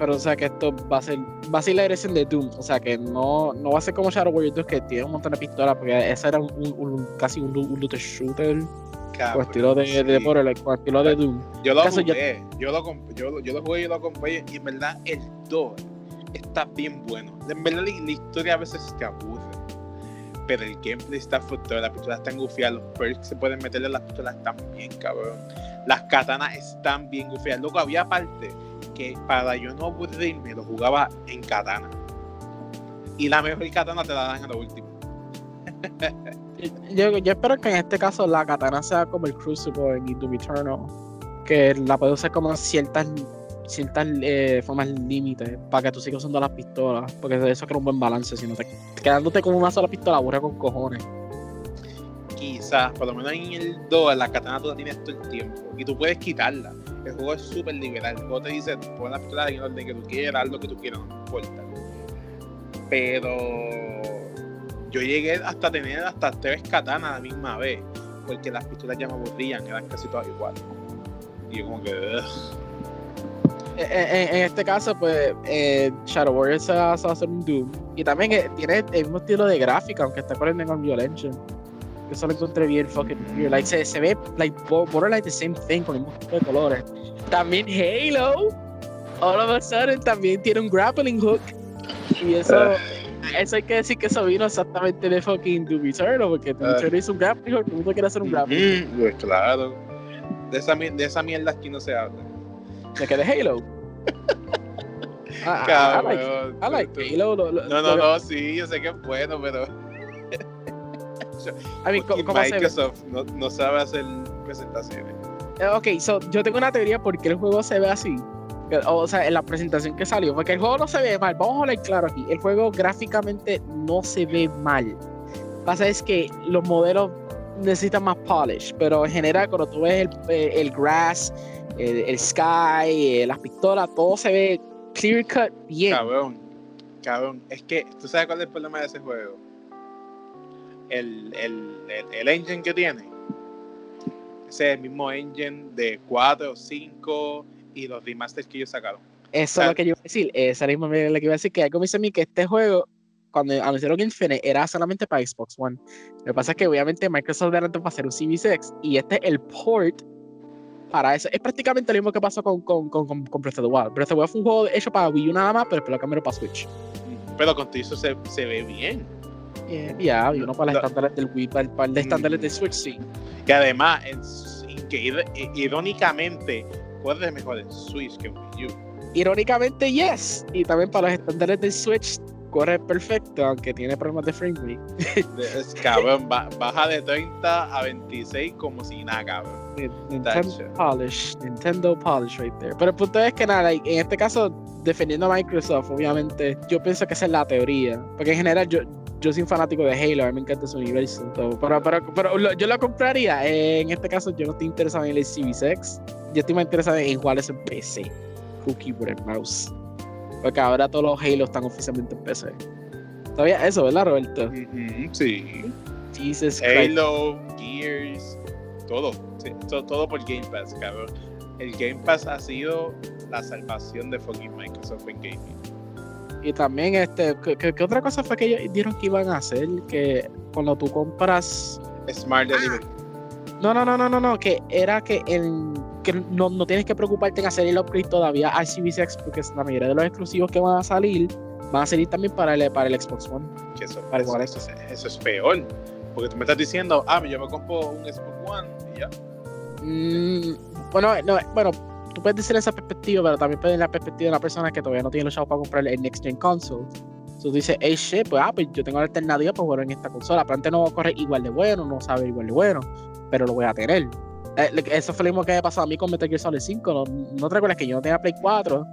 S2: Pero o sea que esto va a ser, va a ser la dirección de Doom. O sea que no, no va a ser como Shadow Warrior 2 que tiene un montón de pistolas, porque ese era un, un- un- casi un, un looter shooter con estilo de, de,
S1: sí.
S2: Borderlands, con estilo de Doom.
S1: Yo lo
S2: yo-
S1: jugué, yo lo, yo, yo lo jugué y lo compré y en verdad el 2 está bien bueno. En verdad la, la historia a veces te aburre, pero el gameplay está frustrado, las pistolas están gufiadas, los perks que se pueden meterle a las pistolas están bien cabrón. Las katanas están bien gufiadas. Luego había parte que para yo no aburrirme lo jugaba en katana. Y la mejor katana te la dan a lo último.
S2: Yo, yo espero que en este caso la katana sea como el Crucible en Doom Eternal, que la puedo usar como ciertas ciertas eh, formas límites para que tú sigas usando las pistolas, porque eso crea un buen balance, si no te quedándote con una sola pistola aburre con cojones.
S1: Por lo menos en el 2, la katana tú la tienes todo el tiempo y tú puedes quitarla. El juego es súper liberal. El juego te dice, pon la pistola en el que tú quieras, haz lo que tú quieras, no importa. Pero yo llegué hasta tener hasta tres katanas la misma vez, porque las pistolas ya me aburrían, eran casi todas iguales. Y yo como que...
S2: En, en, este caso, pues, eh, Shadow Warriors se va, a hacer un Doom. Y también eh, tiene el mismo estilo de gráfica, aunque está corriendo en Unreal Engine. Eso lo encontré bien fucking weird. Like, se, se ve, like, like the same thing, con el mismo tipo de colores. También Halo, all of a sudden, también tiene un grappling hook. Y eso... Uh eso hay que decir que eso vino exactamente de fucking Doom Eternal, porque Doom Eternal hizo un grappling hook, todo el mundo quiere hacer un grappling
S1: hook. Pues claro. De esa, de esa mierda aquí no se habla.
S2: ¿De que de Halo?
S1: ah,
S2: I like, I like Halo. Lo,
S1: lo, no, no, no, sí, yo sé que es bueno, pero.
S2: I mean, ¿cómo
S1: Microsoft no, no, sabe hacer presentaciones.
S2: Eh, ok, so, yo tengo una teoría por qué el juego se ve así. O sea, en la presentación que salió, porque el juego no se ve mal. Vamos a hablar claro aquí. El juego gráficamente no se ve mal. Pasa es que los modelos necesitan más polish, pero en general, cuando tú ves el, eh, el grass, el, sky, eh, las pistolas, todo se ve clear cut bien.
S1: Cabrón, cabrón. Es que, ¿tú sabes cuál es el problema de ese juego? El, el, el, engine que tiene. Ese es el mismo engine de 4 o 5 y los remasters que ellos sacaron.
S2: Eso es lo que yo iba a decir. Esa misma lo que iba a decir. Que algo me dice a mí que este juego, cuando anunciaron Infinite, era solamente para Xbox One. Lo que pasa es que obviamente Microsoft adelantó para hacer un CV6 y este es el port para eso. Es prácticamente lo mismo que pasó con, con, con, con Breath of the Wild. Breath of the Wild fue un juego hecho para Wii U nada más, pero después lo cambiaron para Switch.
S1: Pero con eso se, se ve bien.
S2: Ya, y uno para los estándares del Wii, para, el de estándares de Switch, sí.
S1: Y además, es, que irónicamente, puede mejor el Switch que Wii U.
S2: Irónicamente, yes. Y también para los estándares del Switch corre perfecto, aunque tiene problemas de frame rate.
S1: cabrón, baja de 30 a 26 como si nada, cabrón.
S2: Nintendo Polish, Nintendo Polish right there. Pero el punto es que nada, en este caso, defendiendo a Microsoft, obviamente, yo pienso que esa es la teoría. Porque en general, yo, yo soy un fanático de Halo, a mí me encanta su universo. Pero, pero, pero yo lo compraría. en este caso, yo no estoy interesado en el CV6. Yo estoy más interesado en jugar ese PC. Cookie por el mouse. Porque ahora todos los Halo están oficialmente en PC. ¿Sabías eso, verdad, Roberto?
S1: sí.
S2: Jesus
S1: Halo, Gears, todo. todo. por Game Pass, cabrón. El Game Pass ha sido la salvación de fucking Microsoft en gaming.
S2: Y también, este, ¿qué, otra cosa fue que ellos dijeron que iban a hacer? Que cuando tú compras.
S1: Smart Delivery.
S2: No, no, no, no, no, no, que era que, el, que no, no tienes que preocuparte en hacer el upgrade todavía al CV6 porque la mayoría de los exclusivos que van a salir van a salir también para el, para el Xbox One.
S1: eso, eso, es, peor, porque tú me estás diciendo, ah, yo me compro un Xbox One y ya.
S2: Mm, bueno, no, bueno, tú puedes decir esa perspectiva, pero también puedes la perspectiva de la persona que todavía no tiene los chavos para comprar el Next Gen Console. Tú dices, hey shit, pues, ah, pues yo tengo la alternativa para jugar en esta consola, pero antes no va a correr igual de bueno, no sabe igual de bueno pero lo voy a tener. Eh, eso fue lo mismo que me pasado a mí con Metal Gear Solid 5. No, no te recuerdas que yo no tenía Play 4,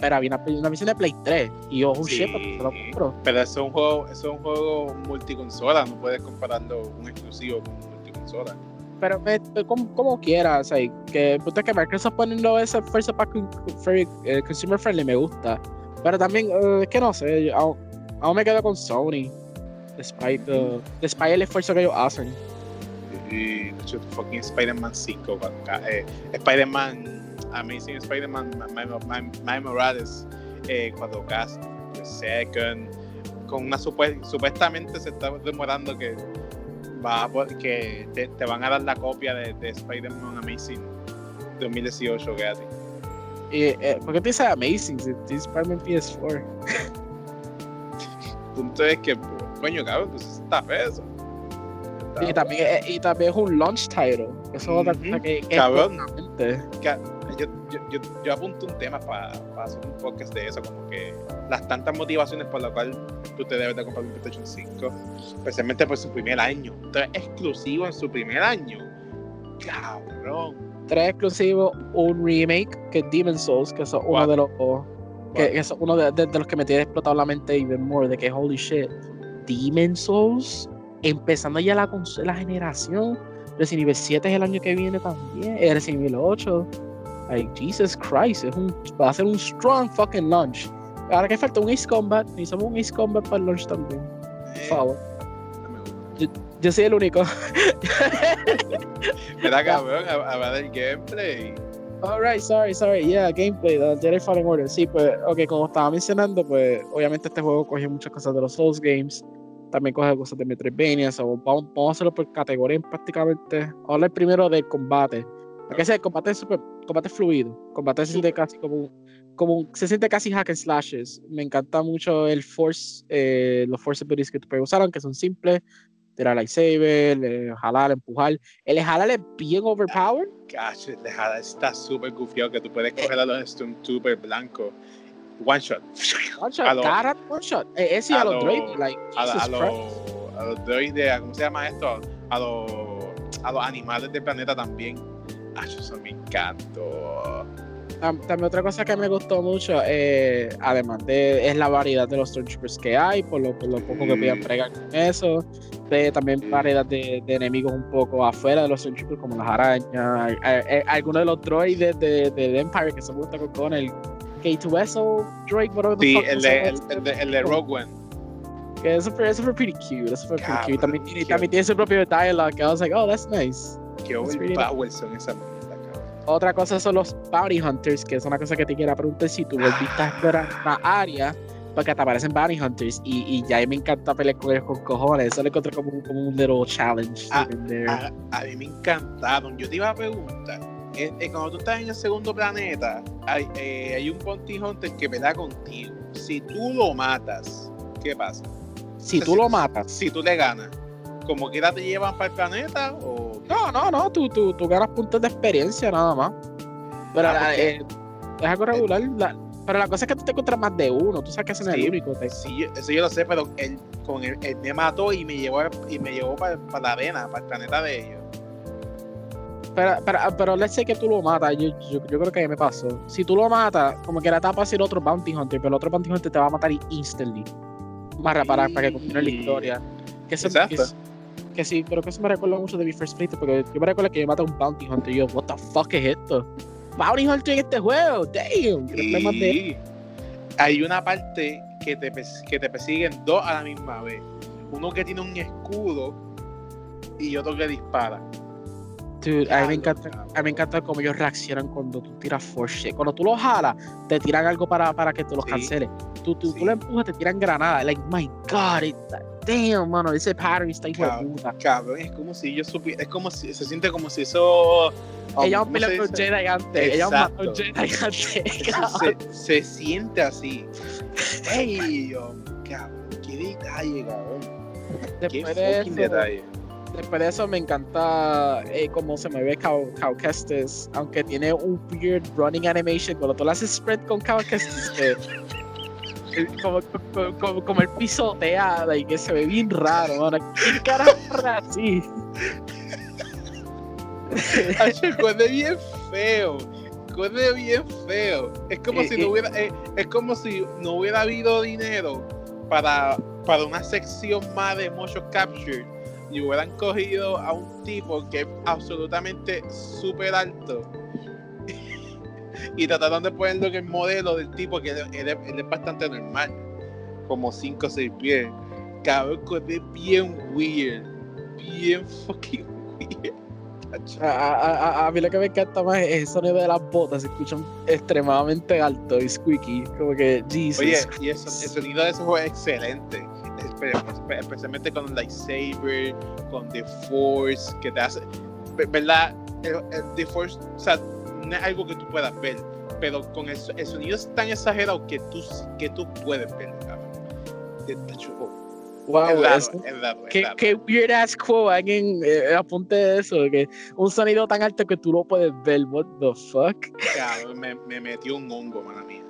S2: pero había una, una, versión de Play 3. Y yo, oh sí, shit, lo compro.
S1: Pero eso es un juego, eso es un juego multiconsola, no puedes compararlo un exclusivo con un multiconsola.
S2: Pero eh, como, como quieras, o que que Microsoft poniendo ese first pack eh, consumer friendly me gusta. Pero también, es que no sé, aún, aún, me quedo con Sony. Despite, despite el esfuerzo que ellos hacen
S1: y hecho fucking Spider-Man 5 eh, Spider-Man Amazing Spider-Man My Morales eh, cuando The Second con una supuestamente se está demorando que va que te, te, van a dar la copia de, de Spider-Man Amazing 2018 gratis
S2: y, eh, ¿Por qué te dice Amazing si Spider-Man PS4?
S1: El punto es que, coño, cabrón, pues está eso.
S2: Y también, y también es un launch title. Eso es otra cosa que, que
S1: Cabrón. Yo, yo, yo, apunto un tema para hacer un podcast de eso, como que las tantas motivaciones por las cuales tú te debes de comprar un PlayStation 5, especialmente por su primer año. Entonces, exclusivo en su primer año. Cabrón.
S2: Tres exclusivos, un remake que es Demon Souls, que es uno de los que, que es uno de, de, los que me tiene explotado la mente even more, de que holy shit, Demon Souls empezando ya la, la generación. Resident Evil 7 es el año que viene también. Eh, Resident Evil 8. Like, Jesus Christ, es un, va a ser un strong fucking launch. Ahora que falta un Ace Combat, necesitamos un Ace Combat para el launch también. Por
S1: eh,
S2: favor. Yo, soy el único.
S1: Mira, cabrón, habla del gameplay.
S2: Alright, sorry, sorry. Yeah, gameplay, the Jedi Fallen Order. Sí, pues, ok, como estaba mencionando, pues, obviamente este juego coge muchas cosas de los Souls Games. También coge cosas de Metroidvania. So, vamos, vamos a hacerlo por categoría prácticamente. Vamos a hablar primero del combate. Porque ese combate es super, combate fluido. Combate se siente casi como, como se siente casi hack and slashes. Me encanta mucho el force, eh, los force abilities que tú puedes usar, aunque son simples. Tirar lightsaber, eh, jalar, empujar. El jalar es bien overpowered.
S1: Gosh, el jalar está súper gufiado que tú puedes eh. coger a los Stormtrooper blancos. One shot.
S2: One shot, cada one shot. Ese a, los droids, like,
S1: a, a, los, a los droids, ¿cómo se llama esto? A los, a los animales del planeta también eso me encantó.
S2: También otra cosa que me gustó mucho, eh, además de es la variedad de los Stormtroopers que hay, por lo, por lo poco que podían pregar con eso. De, también variedad de, de, enemigos un poco afuera de los Stormtroopers, como las arañas. algunos de los droides de, de, Empire que se me gusta con el K2SO droid,
S1: whatever Sí, el de, el, de, el de Rogue One.
S2: Que eso fue, eso fue pretty cute. Eso fue pretty cute. También, tiene, también tiene su propio dialogue. I was like, oh, that's nice. Otra cosa son los Bounty Hunters, que es una cosa que te quiero preguntar si tú volviste a explorar la área porque te aparecen Bounty Hunters y, y ya me encanta pelear con ellos con cojones. Eso lo encontré como, como un little challenge.
S1: A, a, mí me encantaron. Yo te iba a preguntar. Eh, eh, cuando tú estás en el segundo planeta, hay, eh, hay un Bounty Hunter que pelea contigo. Si tú lo matas, ¿qué pasa?
S2: Si tú lo matas.
S1: Si tú le ganas como quiera te llevan para el planeta o
S2: no no no tú, tú, tú ganas puntos de experiencia nada más. Pero ah, eh, es algo regular pero la cosa es que tú te encuentras más de uno tú sabes que ese no es el único
S1: sí eso yo lo sé pero él con él, me mató y me llevó y me llevó para, la arena para el planeta de ellos.
S2: Pero, pero, pero let's say que tú lo matas, yo, yo, creo que me pasó. Si tú lo matas, como que la etapa va a otro Bounty Hunter, pero el otro Bounty Hunter te va a matar instantly. Para, para, para que continúe la historia. Que eso, Exacto que sí, pero que eso me recuerda mucho de mi first playthrough, porque yo me recuerdo que me mata un Bounty Hunter y yo, what the fuck es esto? Bounty Hunter en este juego, damn.
S1: Hay una parte que te, que te persiguen dos a la misma vez. Uno que tiene un escudo y otro que dispara.
S2: Dude, a mí, me encanta, a mí me encanta cómo ellos reaccionan cuando tú tiras force Cuando tú los jalas, te tiran algo para, para que tú los canceles. Tú, tú, tú lo empujas, te tiran granada. Like, my God, it, damn, mano, ese pattern está hijo de puta.
S1: Cabrón, es como si yo supiera, es como si, se siente como si eso...
S2: Um, ella un con Jedi antes, ella mató Jedi antes.
S1: Se, se, siente así. Ey, cabrón, qué detalle, cabrón. Después qué de eso, detalle.
S2: Después de eso me encanta eh, cómo se me ve Cal Kestis, aunque tiene un weird running animation. Cuando tú lo haces spread con Cal Kestis, eh, como, como, como, el pisoteada y que se ve bien raro, mano. ¿Qué carajo así?
S1: Corre bien feo. Corre bien feo. Es como si no eh, eh. hubiera, eh, es como si no hubiera habido dinero para, para una sección más de motion capture y hubieran cogido a un tipo que es absolutamente súper alto y trataron de ponerlo en el modelo del tipo que él, es bastante normal, como 5 o 6 pies. Cabrón, es bien weird, bien fucking weird.
S2: A, mí lo que me encanta más es el sonido de las botas, se escuchan extremadamente alto y squeaky, como que Jesus.
S1: Oye, y el sonido de eso fue excelente, especialmente con el lightsaber, con The Force, que te hace, ¿verdad? El, The Force, o sea, no es algo que tú puedas ver, pero con el, sonido es tan exagerado que tú, que tú puedes ver,
S2: Wow, es qué, weird ass quote. Alguien eh, apunte eso. Que un sonido tan alto que tú lo puedes ver. What the fuck?
S1: Claro, me, me metió un hongo, mala mía.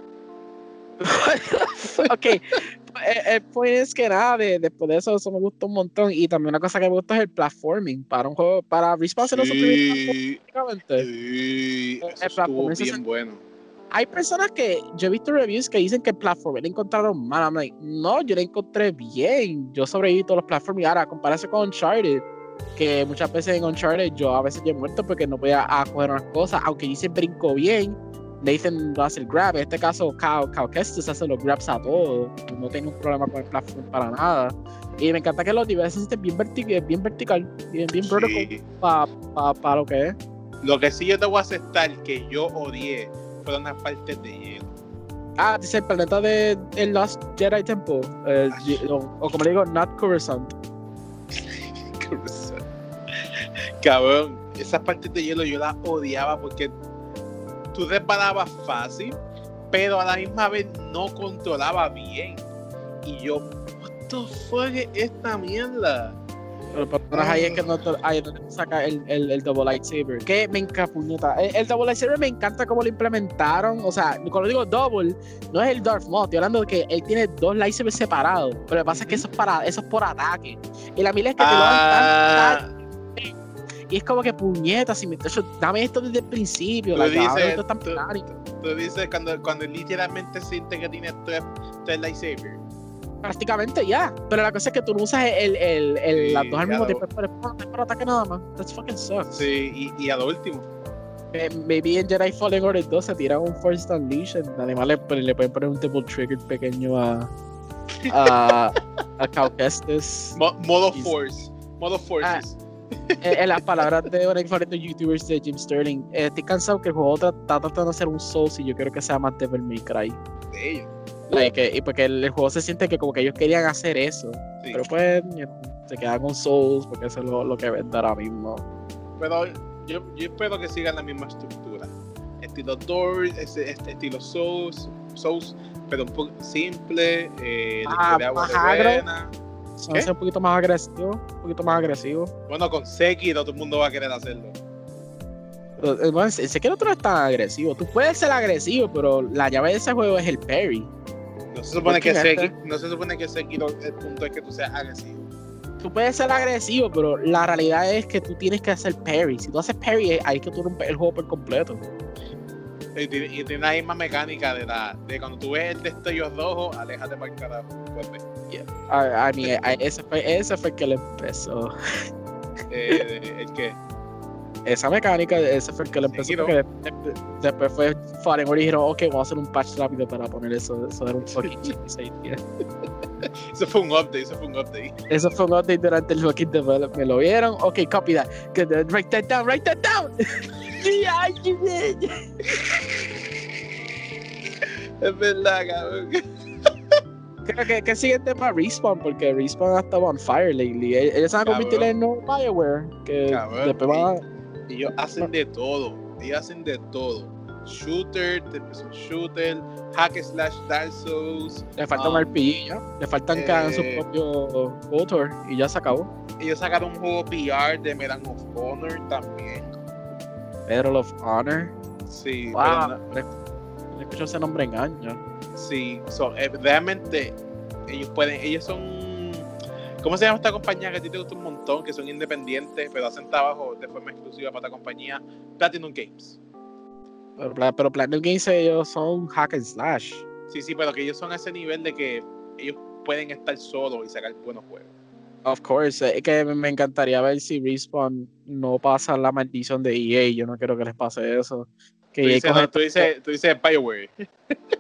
S2: ok, el, el point es que nada, de, después de eso, eso me gustó un montón. Y también una cosa que me gusta es el platforming. Para un juego, para Respawn, sí,
S1: sí, sí, eso estuvo bien bueno.
S2: Hay personas que yo he visto reviews que dicen que el platforming lo encontraron mal. I'm like, no, yo lo encontré bien. Yo sobreviví todos los platforming. Ahora, compárase con Uncharted, que muchas veces en Uncharted yo a veces he muerto porque no podía a coger unas cosas, aunque dice brinco bien Nathan no hace el grab. En este caso, Cal Kestis hace los grabs a todos. No tiene un problema con el platform para nada. Y me encanta que los niveles estén bien, vertical, bien vertical, bien, bien vertical para pa, pa lo que es.
S1: Lo que sí yo te voy a aceptar que yo odié fueron las partes de hielo.
S2: Ah, dice el planeta de el Lost Jedi Temple. Eh, o, o, como le digo, Not Coruscant.
S1: Coruscant. Cabrón, esas partes de hielo yo las odiaba porque tú resbalabas fácil, pero a la misma vez no controlaba bien. Y yo, fuck es esta mierda?
S2: Pero por ahí es que no ahí donde saca el, el, el, double lightsaber. Que me encapuñeta. El, el, double lightsaber me encanta cómo lo implementaron. O sea, cuando digo double, no es el Darth Maul. Estoy hablando de que él tiene dos lightsabers separados. Pero lo que pasa es que eso es, para, eso es por ataque. Y la mila es que te lo dan tan, y es como que puñeta, si me hecho, dame esto desde el principio.
S1: Tú, la dices, esto tan tú, tú, dices cuando, cuando literalmente siente que tiene tres, tres lightsabers
S2: prácticamente ya. Pero la cosa es que tú no usas el, el, el sí, las dos al mismo tiempo, pero es para ataque nada más. That's fucking sucks.
S1: Sí, y, y a lo último.
S2: Eh, maybe en Jedi Fallen Order 2 se tira un Force Unleashed. Además, le, le pueden poner un Double Trigger pequeño a. a. a Cal Kestis.
S1: Mo modo Force. Modo Forces.
S2: Ah, en las palabras de una de youtubers de Jim Sterling, eh, estoy cansado que el juego está tratando de hacer un Souls y yo quiero que sea más Devil May Cry.
S1: De ellos.
S2: Like, y porque el, el, juego se siente que como que ellos querían hacer eso. Sí. Pero pues se quedan con Souls porque eso es lo, lo que vende ahora mismo.
S1: Pero yo, yo espero que sigan la misma estructura. Estilo Doors, este, este estilo Souls, Souls, pero un poco simple, eh,
S2: ah, de agua de buena. Ser un poquito más agresivo, un poquito más agresivo.
S1: Bueno, con Sekiro todo el mundo va a querer hacerlo.
S2: Eh, bueno, Sekiro no es tan agresivo. Tú puedes ser agresivo, pero la llave de ese juego es el parry.
S1: No se supone que Sekiro, no se supone que Sekiro el punto es que tú seas agresivo.
S2: Tú puedes ser agresivo, pero la realidad es que tú tienes que hacer parry. Si tú haces parry, hay que tú romper el juego por completo.
S1: Y tiene, y tiene la misma mecánica de, la, de cuando tú ves el destello rojo, aléjate para el carajo.
S2: Yeah. Mean, I, ese, fue, ese fue el que le empezó.
S1: Eh, ¿El qué?
S2: Esa mecánica, ese fue el que le empezó. Porque después fue Fallen y dijeron, ok, vamos a hacer un patch rápido para poner eso. Eso era un fucking
S1: Eso fue un update, eso fue un update.
S2: Eso fue un update durante el fucking development. ¿Lo vieron? Ok, copy that. Write that down, write that down.
S1: Es verdad, cabrón.
S2: Creo que, que sigue el tema Respawn, porque Respawn ha estado on fire lately. Ellos se van a convertir en no Bioware. Que cabrón, después van
S1: a... Ellos hacen de todo. Ellos hacen de todo. Shooter, shooter, hack slash Dark Souls.
S2: Le falta um, un RPG ya. Le faltan eh, que hagan su propio autor y ya se acabó.
S1: Ellos sacaron un juego VR de Medal of Honor también.
S2: Medal of Honor.
S1: Sí,
S2: wow. pero no, escucho ese nombre en años.
S1: Sí, so, eh, realmente ellos pueden, ellos son, ¿cómo se llama esta compañía que a ti te gusta un montón? Que son independientes, pero hacen trabajo de forma exclusiva para esta compañía, Platinum Games.
S2: Pero, pero Platinum Games ellos son hack and slash.
S1: Sí, sí, pero que ellos son a ese nivel de que ellos pueden estar solos y sacar buenos juegos.
S2: Of course, es que me encantaría ver si Respawn no pasa la maldición de EA. Yo no quiero que les pase eso. Que
S1: tú, dices, no, tú, dices, tú dices BioWare.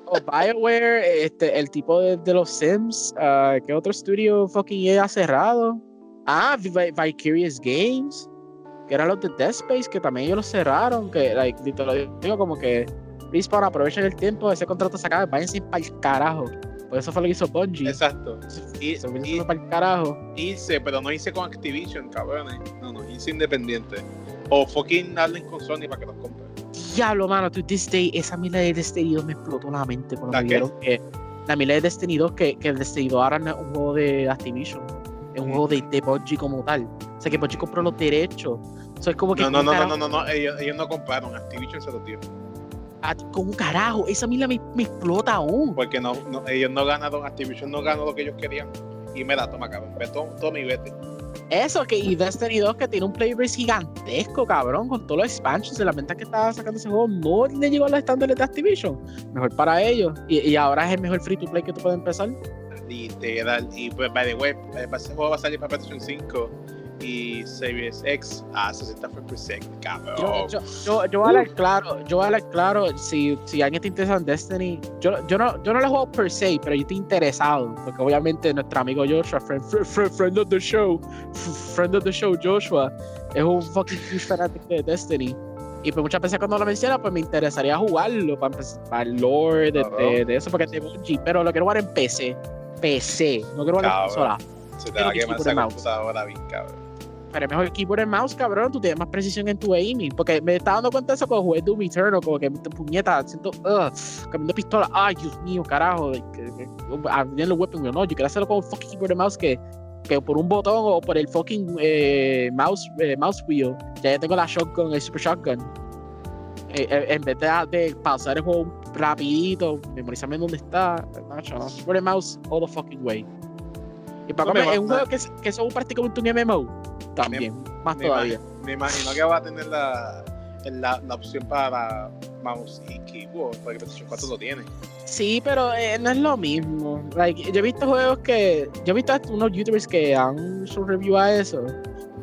S2: Oh, BioWare, este, el tipo de, de los Sims. Uh, ¿Qué otro estudio fucking EA ha cerrado? Ah, Vicarious Games. Que eran los de Dead Space, que también ellos los cerraron. Que, like, te lo digo como que Respawn aprovechen el tiempo, ese contrato se acaba, váyanse para el carajo. Pues eso fue lo que hizo Bungie.
S1: Exacto.
S2: Y, se hizo para el carajo.
S1: Hice, pero no hice con Activision, cabrones. No, no, hice independiente. O fucking hablen con Sony para que los compren.
S2: Diablo, mano, tú esa mila de Destiny 2 me explotó la mente cuando ¿La me dijeron que la mila de Destiny 2 que, que el Destiny 2 ahora no es un juego de Activision, es un juego de, de Bungie como tal. O sea que Bungie compró los derechos. O sea, es como que
S1: no, no, no, no, no, no, ellos, ellos no compraron, Activision se lo dio.
S2: ¿Cómo carajo? Esa mila me, me explota aún.
S1: Porque no, no, ellos no ganaron, Activision no ganó lo que ellos querían. Y me da, toma, cabrón, ve todo, todo mi vete.
S2: Eso, que y Destiny 2 que tiene un playbase gigantesco, cabrón, con todos los expansions. De la venta que estaba sacando ese juego no le llegó a los estándares de Activision. Mejor para ellos. Y, y, ahora es el mejor free to play que tú puedes empezar.
S1: Literal. Y pues, by the way, ese juego va a salir para PlayStation 5 y Series X a 60 frames per second, cabrón.
S2: Yo, yo, yo, yo voy a hablar claro, yo voy a hablar claro, si, si alguien te interesa en Destiny, yo, yo, no, yo no lo juego per se, pero yo estoy interesado, porque obviamente nuestro amigo Joshua, friend, friend, friend of the show, friend of the show Joshua, es un fucking huge fanático de Destiny. Y pues muchas veces cuando lo menciona, pues me interesaría jugarlo para empezar para el lore de, de, de, eso, porque es de Bungie, pero lo quiero jugar en PC. PC, no quiero jugar en consola.
S1: Se te va a quemar esa computadora bien, cabrón.
S2: Pero es mejor keyboard and mouse, cabrón. Tú tienes más precisión en tu aiming. Porque me estaba dando cuenta de eso cuando jugué Doom Eternal. Como que puñeta, siento, uh, cambiando pistola. Ay, Dios mío, carajo. Abriendo el weapon, no. Yo quiero hacerlo con un fucking keyboard and mouse que, que por un botón o por el fucking eh, mouse, eh, mouse wheel. Ya yo tengo la shotgun, el super shotgun. Eh, eh, en vez de, de, pasar el juego rapidito, memorizarme dónde está, macho, no. Keyboard and mouse all the fucking way. Y para no, es un juego que, que es prácticamente un MMO también, me, más
S1: me
S2: todavía.
S1: Imagino, me imagino que va a tener la, la, la opción para mouse y keyboard, porque PlayStation 4 lo tiene.
S2: Sí, pero eh, no es lo mismo. Like, yo he visto juegos que. Yo he visto unos youtubers que han hecho review a eso.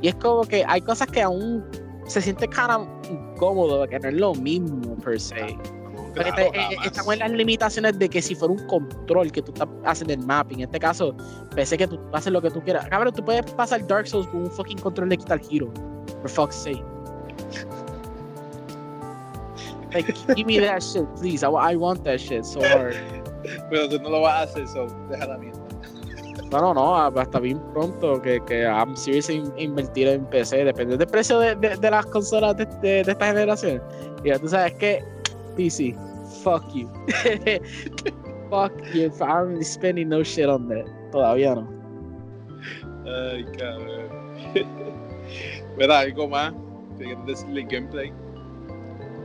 S2: Y es como que hay cosas que aún se siente cara incómodo, que no es lo mismo per se. Porque te, eh, estamos en las limitaciones de que si fuera un control que tú estás haciendo el mapping, en este caso, pese que tú haces lo que tú quieras. Cabrón, tú puedes pasar Dark Souls con un fucking control de Guitar Hero. For fuck's sake. Like, give me that shit, please. I, I want that shit so hard.
S1: Pero tú no lo vas a hacer, so deja la mierda.
S2: No, no, no, hasta bien pronto que, que I'm serious in invertir en PC, depende del precio de, de, de las consolas de, de, de, esta generación. Y ya tú sabes que PC, fuck you. fuck you, I'm spending no shit on that. Todavía no.
S1: Ay, cabrón. ¿Verdad? ¿Algo más? ¿Quieres decirle gameplay?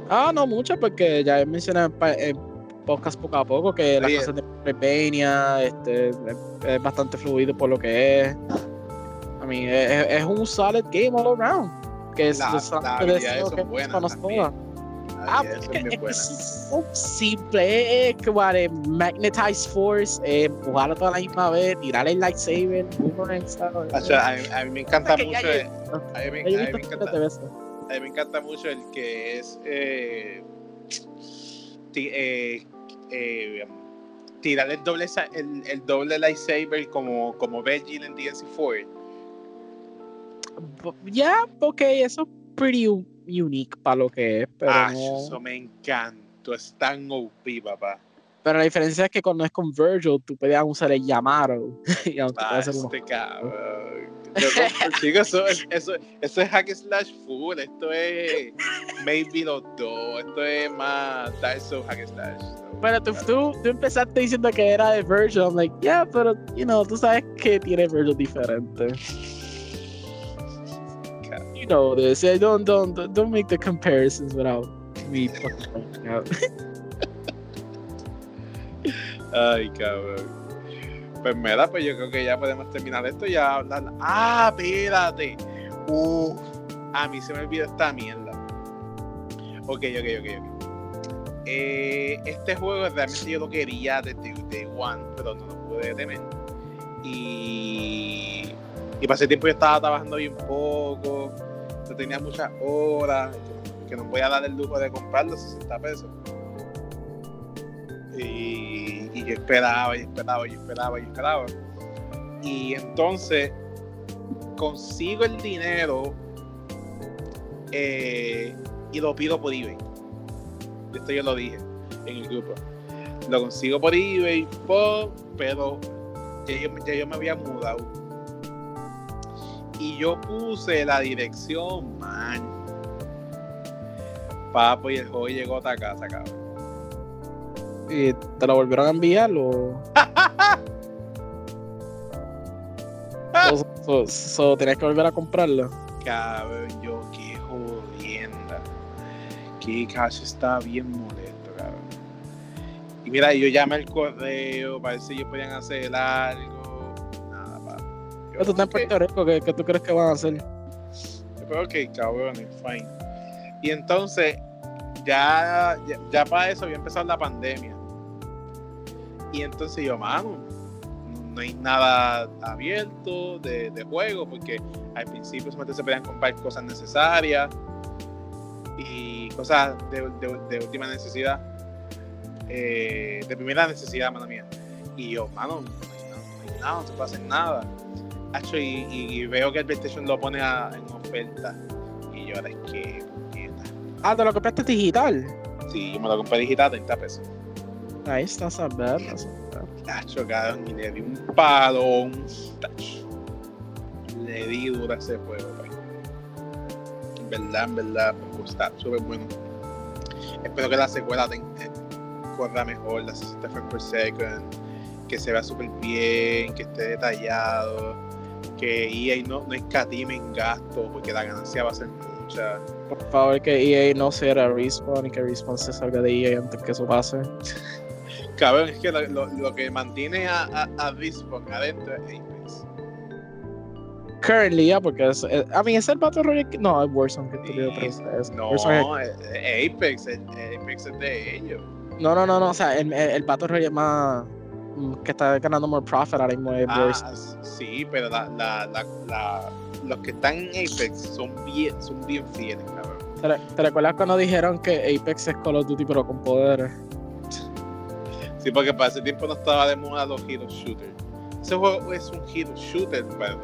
S2: Ah, no mucho, porque ya mencioné en podcast poco a poco que las cosas de Metroidvania este, es, bastante fluido por lo que es. I mean, es, es un solid game all around. Que es
S1: la, la habilidades son buenas.
S2: Ah, es, es simple, es que vale, Magnetize Force, eh, empujarlo toda la misma vez, tirar el lightsaber, boomerang,
S1: ¿sabes? O sea, a, mí, a, mí, me encanta mucho. A, mí me, a, mí me encanta, a mí me encanta mucho el que es eh, eh, eh, tirar el doble, el, el, doble lightsaber como, como Veggie en DNC4.
S2: Ya, yeah, porque eso es pretty unique para lo que es. Pero
S1: ah,
S2: no...
S1: eso me encantó. Es tan OP, papá.
S2: Pero la diferencia es que cuando es con Virgil, tú puedes usar el Yamato. y
S1: ah, este cabrón. Yo, chicos, eso, eso, eso, es hack slash full. Esto es maybe los dos. Esto es más Dark Souls hack slash.
S2: Pero tú, tú, tú, empezaste diciendo que era de Virgil. I'm like, yeah, pero, you know, tú sabes que tiene Virgil diferente. Know this. Yeah, don't, don't, don't make the comparisons without me fucking out.
S1: Ay, cabrón. Pues mira, pues yo creo que ya podemos terminar esto y ya hablar. Ah, espérate. Uh, a mí se me olvidó esta mierda. Ok, ok, ok, ok. Eh, este juego realmente yo lo quería desde Day One, pero no lo pude detener. Y, y pasé tiempo yo estaba trabajando bien poco, no tenía muchas horas, que no voy a dar el lujo de comprarlo 60 pesos. Y, y, yo esperaba, y esperaba, y esperaba, y esperaba. Y entonces consigo el dinero eh, y lo pido por eBay. Esto yo lo dije en el grupo. Lo consigo por eBay, pero ya yo, ya yo me había mudado. Y yo puse la dirección, man. Papo, y el juego llegó hasta casa, cabrón.
S2: ¿Y te lo volvieron a enviar o.? so, so, so, ¿Tenías que volver a comprarlo?
S1: Cabrón, yo qué jodienda. Que casi está bien molesto, cabrón. Y mira, yo llamé al correo para ver si ellos podían hacer algo.
S2: Tú estás en Puerto Rico, ¿qué, ¿qué, tú crees que van a hacer?
S1: Ok, cabrón, fine. Y entonces, ya, ya, ya para eso había empezado la pandemia. Y entonces yo, mano, no, no hay nada abierto de, de juego, porque al principio solamente se podían comprar cosas necesarias y cosas de, de, última necesidad, eh, de primera necesidad, mano mía. Y yo, mano, no hay nada, no, se puede hacer nada. Y, y, veo que el PlayStation lo pone en oferta. Y yo, ahora es que,
S2: Ah, ¿te lo compraste digital?
S1: Sí, me lo compré digital a 30 pesos.
S2: Ahí está, a ver,
S1: Tacho, cabrón, y le di un palón. Le di dura ese juego, En verdad, en verdad, me gusta súper bueno. Espero que la secuela tenga, corra mejor, la 60 frames per second, que se vea súper bien, que esté detallado, que EA no, no escatime en gasto, porque la ganancia va a ser mucha.
S2: Por favor, que EA no sea Respawn y que Respawn se salga de EA antes que eso pase.
S1: Cabrón, es que lo, lo, que mantiene a, a, a Respawn adentro es Apex.
S2: Currently, ya, porque es, es, I mean, es el Battle Royale. No, es Warzone que tú
S1: sí, es, No, Warzone es, Apex, el, Apex es de ellos.
S2: No, no, no, no, o sea, el, el, Battle Royale más que está ganando more profit ahora mismo es
S1: ah, Sí, pero la, la, la, la, los que están en Apex son bien, son bien fieles, cabrón.
S2: ¿Te, ¿Te recuerdas cuando dijeron que Apex es Call of Duty pero con poderes?
S1: Sí, porque para ese tiempo no estaba de moda los hero shooters. Ese juego es un hero shooter, para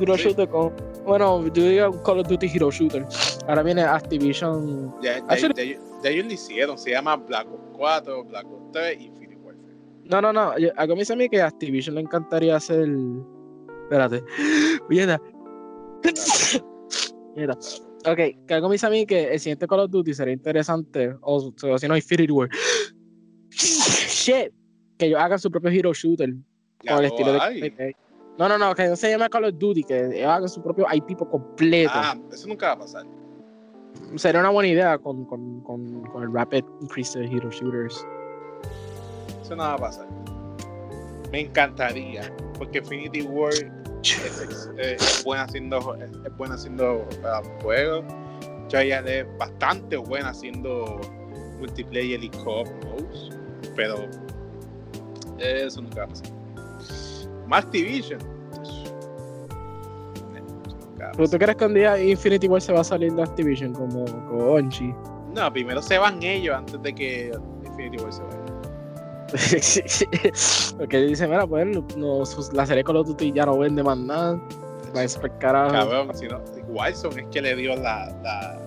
S2: Hero shooter con. Bueno, yo digo Call of Duty Hero Shooter. Ahora viene Activision.
S1: Ya, ya, ya, ya, ellos lo hicieron. Se llama Black Ops 4, Black Ops 3 y
S2: No, no, no. Algo me dice a mí que a Activision le encantaría hacer. Espérate. Mierda. Mierda. Ok, que algo me dice a mí que el siguiente Call of Duty sería interesante. O, o si no, Infinity War shit, que ellos hagan su propio hero shooter con el estilo de No, no, no, que no se llame Call of Duty, que ellos hagan su propio IP completo.
S1: Ah, eso nunca va a pasar.
S2: Sería una buena idea con, con, con, con el rapid increase de hero shooters.
S1: Eso no va a pasar. Me encantaría, porque Infinity War es, es, buena haciendo, es, buena haciendo uh, juegos. Giant es bastante buena haciendo multiplayer y co-op modes pero eso nunca va a pasar.
S2: ¿Pero tú crees que un día Infinity War se va a salir de Activision como, como Onchi?
S1: No, primero se van ellos antes de que Infinity War se vaya.
S2: Porque dice, mira, pues no, la serie Call of Duty ya no vende más nada. Va a ser carajo.
S1: Cabrón, si no, Wilson es que le dio la, la,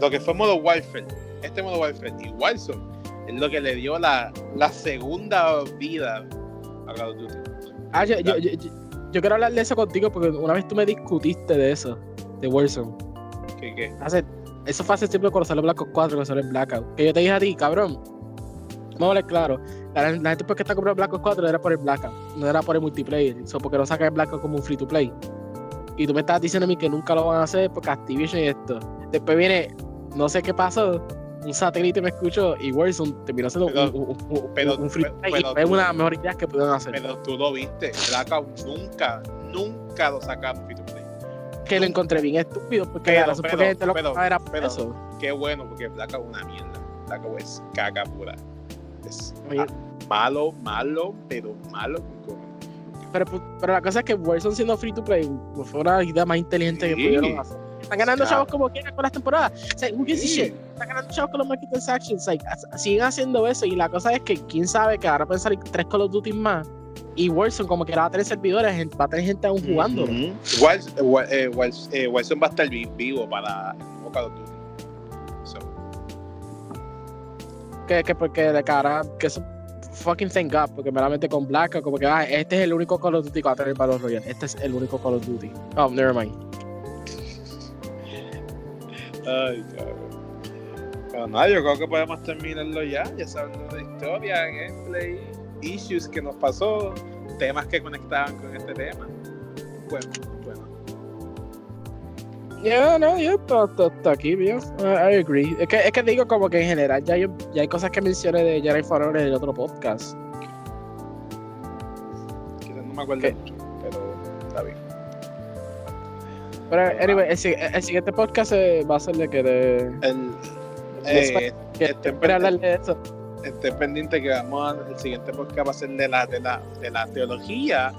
S1: lo que fue modo Warfare. Este modo Warfare y Wilson es lo que le dio la, la segunda vida a Call of Duty.
S2: Ah, yo, yo, yo, yo, quiero hablar de eso contigo porque una vez tú me discutiste de eso, de Warzone.
S1: ¿Qué qué?
S2: Hace, eso fue hace tiempo cuando salió Black Ops 4, cuando salió Blackout. Que yo te dije a ti, cabrón. Vamos a claro. La, la gente porque está comprando Black Ops 4 era por el Blackout, no era por el multiplayer. Eso porque no saca el Blackout como un free to play. Y tú me estabas diciendo a mí que nunca lo van a hacer porque Activision y esto. Después viene, no sé qué pasó, un satélite me escuchó y Warzone terminó siendo un,
S1: pero,
S2: un, free pero, es una de las mejores ideas que pudieron hacer.
S1: Pero tú lo viste, Blackout nunca, nunca lo sacaron free to play.
S2: Que lo encontré bien estúpido porque pero, la razón pero, gente lo pero, era por eso.
S1: Qué bueno, porque Blackout es una mierda. Blackout es caca pura. Es malo, malo, pero malo
S2: pero, pero la cosa es que Warzone siendo free to play fue una idea más inteligente que pudieron hacer. Están ganando chavos como quieran con las temporadas. O sea, who gives shit? Están ganando chavos con los microtransactions. Like, siguen haciendo eso. Y la cosa es que quién sabe que ahora pueden salir tres Call of Duty más. Y Warzone, como que va a tener servidores, va a tener gente aún jugando.
S1: Mm -hmm. eh, eh, va a estar vivo para Call of Duty.
S2: Que, que porque de cara, que eso fucking thank God, porque meramente con Black, como que ah, este es el único Call of Duty que va a tener los Royale. Este es el único Call of Duty. Oh, never mind.
S1: Ay, cabrón. Pero nada, yo creo que podemos terminarlo ya. Ya saben de historia, gameplay, issues que nos pasó, temas que conectaban con este tema. Bueno,
S2: Ya, no, ya está aquí, bien. I, agree. Es que, es que digo como que en general ya, yo, ya hay cosas que mencioné de Jerry Farrell en el otro podcast.
S1: Quizás no me acuerdo mucho, pero está bien.
S2: Pero, anyway, el, el, siguiente podcast va a ser de que de.
S1: El. Eh,
S2: que, este, de eso.
S1: estén pendientes que vamos a, el siguiente podcast va a ser de la, de la, de la teología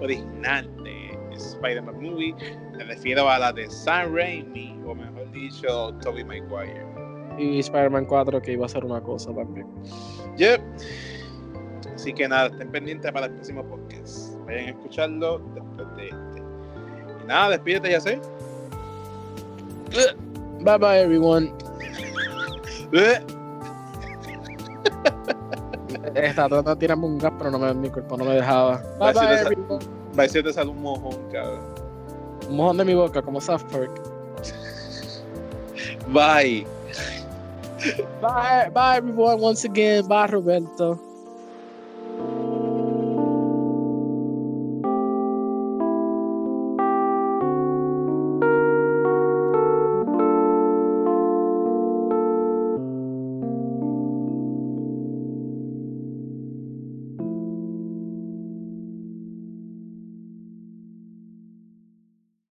S1: original de Spider-Man Movie. Me refiero a la de Sam Raimi, o mejor dicho, Tobey Maguire.
S2: Y Spider-Man 4 que iba a ser una cosa también.
S1: Yep. Así que nada, estén pendientes para el próximo podcast. Vayan a escucharlo después de este. Y nada, despídete, ya sé.
S2: Bye bye everyone. Estaba tratando de tirarme un gas, pero no me, mi cuerpo no me dejaba. Bye
S1: Bye,
S2: everyone.
S1: Va a ser te sale un mojón, cabrón.
S2: Un mojón de mi boca, como South Park.
S1: Bye.
S2: Bye, bye everyone once again. Bye Roberto.